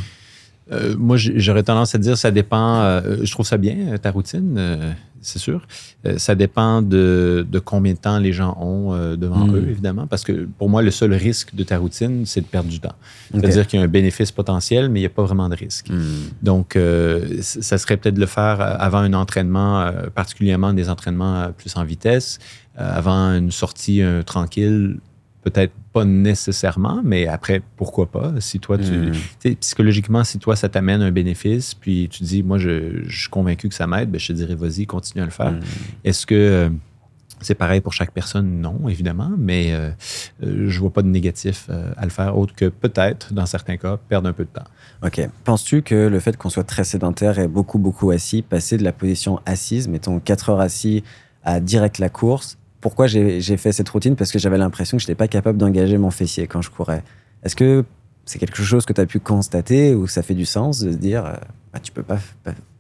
Euh, moi, j'aurais tendance à dire ça dépend. Euh, je trouve ça bien, ta routine c'est sûr. Euh, ça dépend de, combien de temps les gens ont euh, devant hmm. eux, évidemment, parce que pour moi, le seul risque de ta routine, c'est de perdre du temps. C'est-à-dire qu'il y a un bénéfice potentiel, mais il n'y a pas vraiment de risque. Hmm. Donc, euh, ça serait peut-être de le faire avant un entraînement, particulièrement des entraînements plus en vitesse, avant une sortie tranquille, peut-être pas nécessairement, mais après, pourquoi pas? Si toi, tu. Hmm. Psychologiquement, si toi, ça t'amène un bénéfice, puis tu dis, moi, je, suis convaincu que ça m'aide, ben, je te dirais, vas-y, continue à le faire. Hmm. Est-ce que. Euh, c'est pareil pour chaque personne, non, évidemment, mais euh, euh, je vois pas de négatif à le faire, autre que peut-être, dans certains cas, perdre un peu de temps. OK. Penses-tu que le fait qu'on soit très sédentaire et beaucoup, beaucoup assis, passer de la position assise, mettons 4 heures assis à direct la course, pourquoi j'ai fait cette routine? Parce que j'avais l'impression que je n'étais pas capable d'engager mon fessier quand je courais. Est-ce que c'est quelque chose que tu as pu constater ou ça fait du sens de se dire euh, bah, tu peux pas,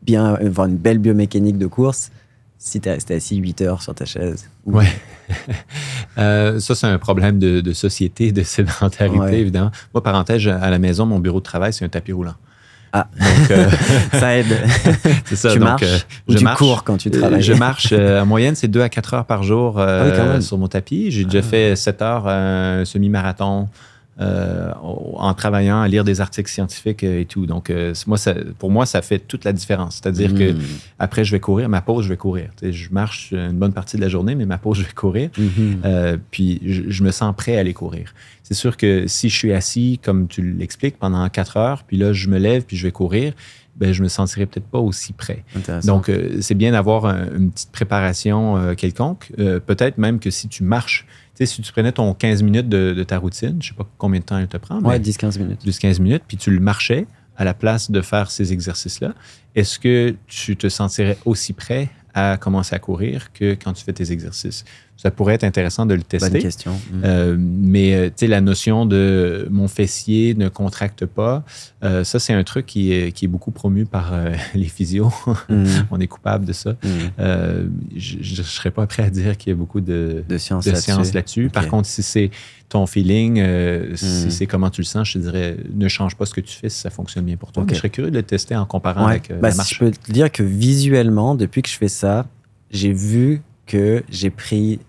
bien avoir une belle biomécanique de course si tu es resté assis 8 heures sur ta chaise? Ouais. Euh, ça, c'est un problème de, société, de sédentarité, évidemment. Moi, parenthèse, à la maison, mon bureau de travail, c'est un tapis roulant. Ah, donc, euh, ça aide. c'est ça. Tu marches euh, ou tu cours quand tu travailles? Je marche. en moyenne, c'est 2 à 4 heures par jour ah sur mon tapis. J'ai déjà ah. fait 7 heures un semi-marathon. En travaillant à lire des articles scientifiques et tout. Donc, moi, ça, pour moi, ça fait toute la différence. C'est-à-dire que hmm. après, je vais courir, ma pause, je vais courir. je marche une bonne partie de la journée, mais ma pause, je vais courir. Mm-hmm. puis, je, je, me sens prêt à aller courir. C'est sûr que si je suis assis, comme tu l'expliques, pendant quatre heures, puis là, je me lève, puis je vais courir, ben, je me sentirais peut-être pas aussi prêt. Donc, euh, c'est bien d'avoir une petite préparation euh, quelconque. Euh, peut-être même que si tu marches, sais, si tu prenais ton 15 minutes de, ta routine, je sais pas combien de temps elle te prend. Ouais, 10-15 minutes. 10-15 minutes, puis tu le marchais à la place de faire ces exercices-là, est-ce que tu te sentirais aussi prêt à commencer à courir que quand tu fais tes exercices? Ça pourrait être intéressant de le tester. Bonne question. Mm. Euh, mais euh, tu sais, la notion de mon fessier ne contracte pas, euh, ça, c'est un truc qui est, qui est beaucoup promu par les physios. Mm. On est coupable de ça. Mm. je ne serais pas prêt à dire qu'il y a beaucoup de, de science là-dessus. Par contre, si c'est ton feeling, si c'est comment tu le sens, je te dirais, ne change pas ce que tu fais si ça fonctionne bien pour toi. je serais curieux de le tester en comparant avec bah, la marche. je peux te dire que visuellement, depuis que je fais ça, j'ai vu que j'ai pris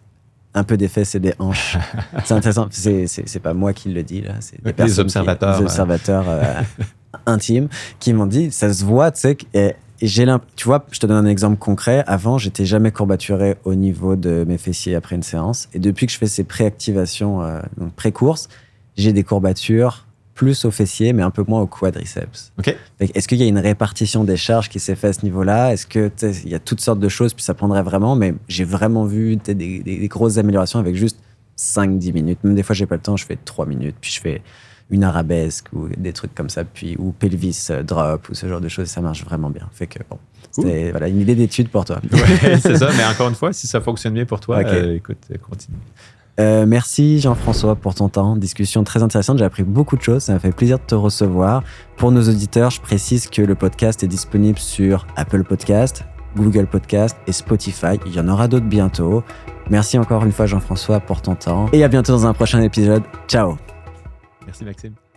un peu des fesses et des hanches. c'est intéressant. C'est pas moi qui le dis, là. C'est des, des observateurs, des observateurs euh, intimes qui m'ont dit, ça se voit, tu sais. Et, j'ai tu vois, je te donne un exemple concret. Avant, j'étais jamais courbaturé au niveau de mes fessiers après une séance. Et depuis que je fais ces préactivations, euh, donc pré-course, j'ai des courbatures plus au fessier, mais un peu moins au quadriceps. Est-ce qu'il y a une répartition des charges qui s'est faite à ce niveau-là? Est-ce qu'il y a toutes sortes de choses, puis ça prendrait vraiment, mais j'ai vraiment vu des, des, grosses améliorations avec juste 5-10 minutes. Même des fois, j'ai pas le temps, je fais 3 minutes, puis je fais une arabesque ou des trucs comme ça, puis ou pelvis euh, drop ou ce genre de choses, ça marche vraiment bien. Fait que bon, c'est voilà, une idée d'étude pour toi. c'est ça, mais encore une fois, si ça fonctionne bien pour toi, euh, écoute, continue. Euh, merci Jean-François pour ton temps. Discussion très intéressante. J'ai appris beaucoup de choses. Ça m'a fait plaisir de te recevoir. Pour nos auditeurs, je précise que le podcast est disponible sur Apple Podcast, Google Podcast et Spotify. Il y en aura d'autres bientôt. Merci encore une fois Jean-François pour ton temps. Et à bientôt dans un prochain épisode. Ciao. Merci Maxime.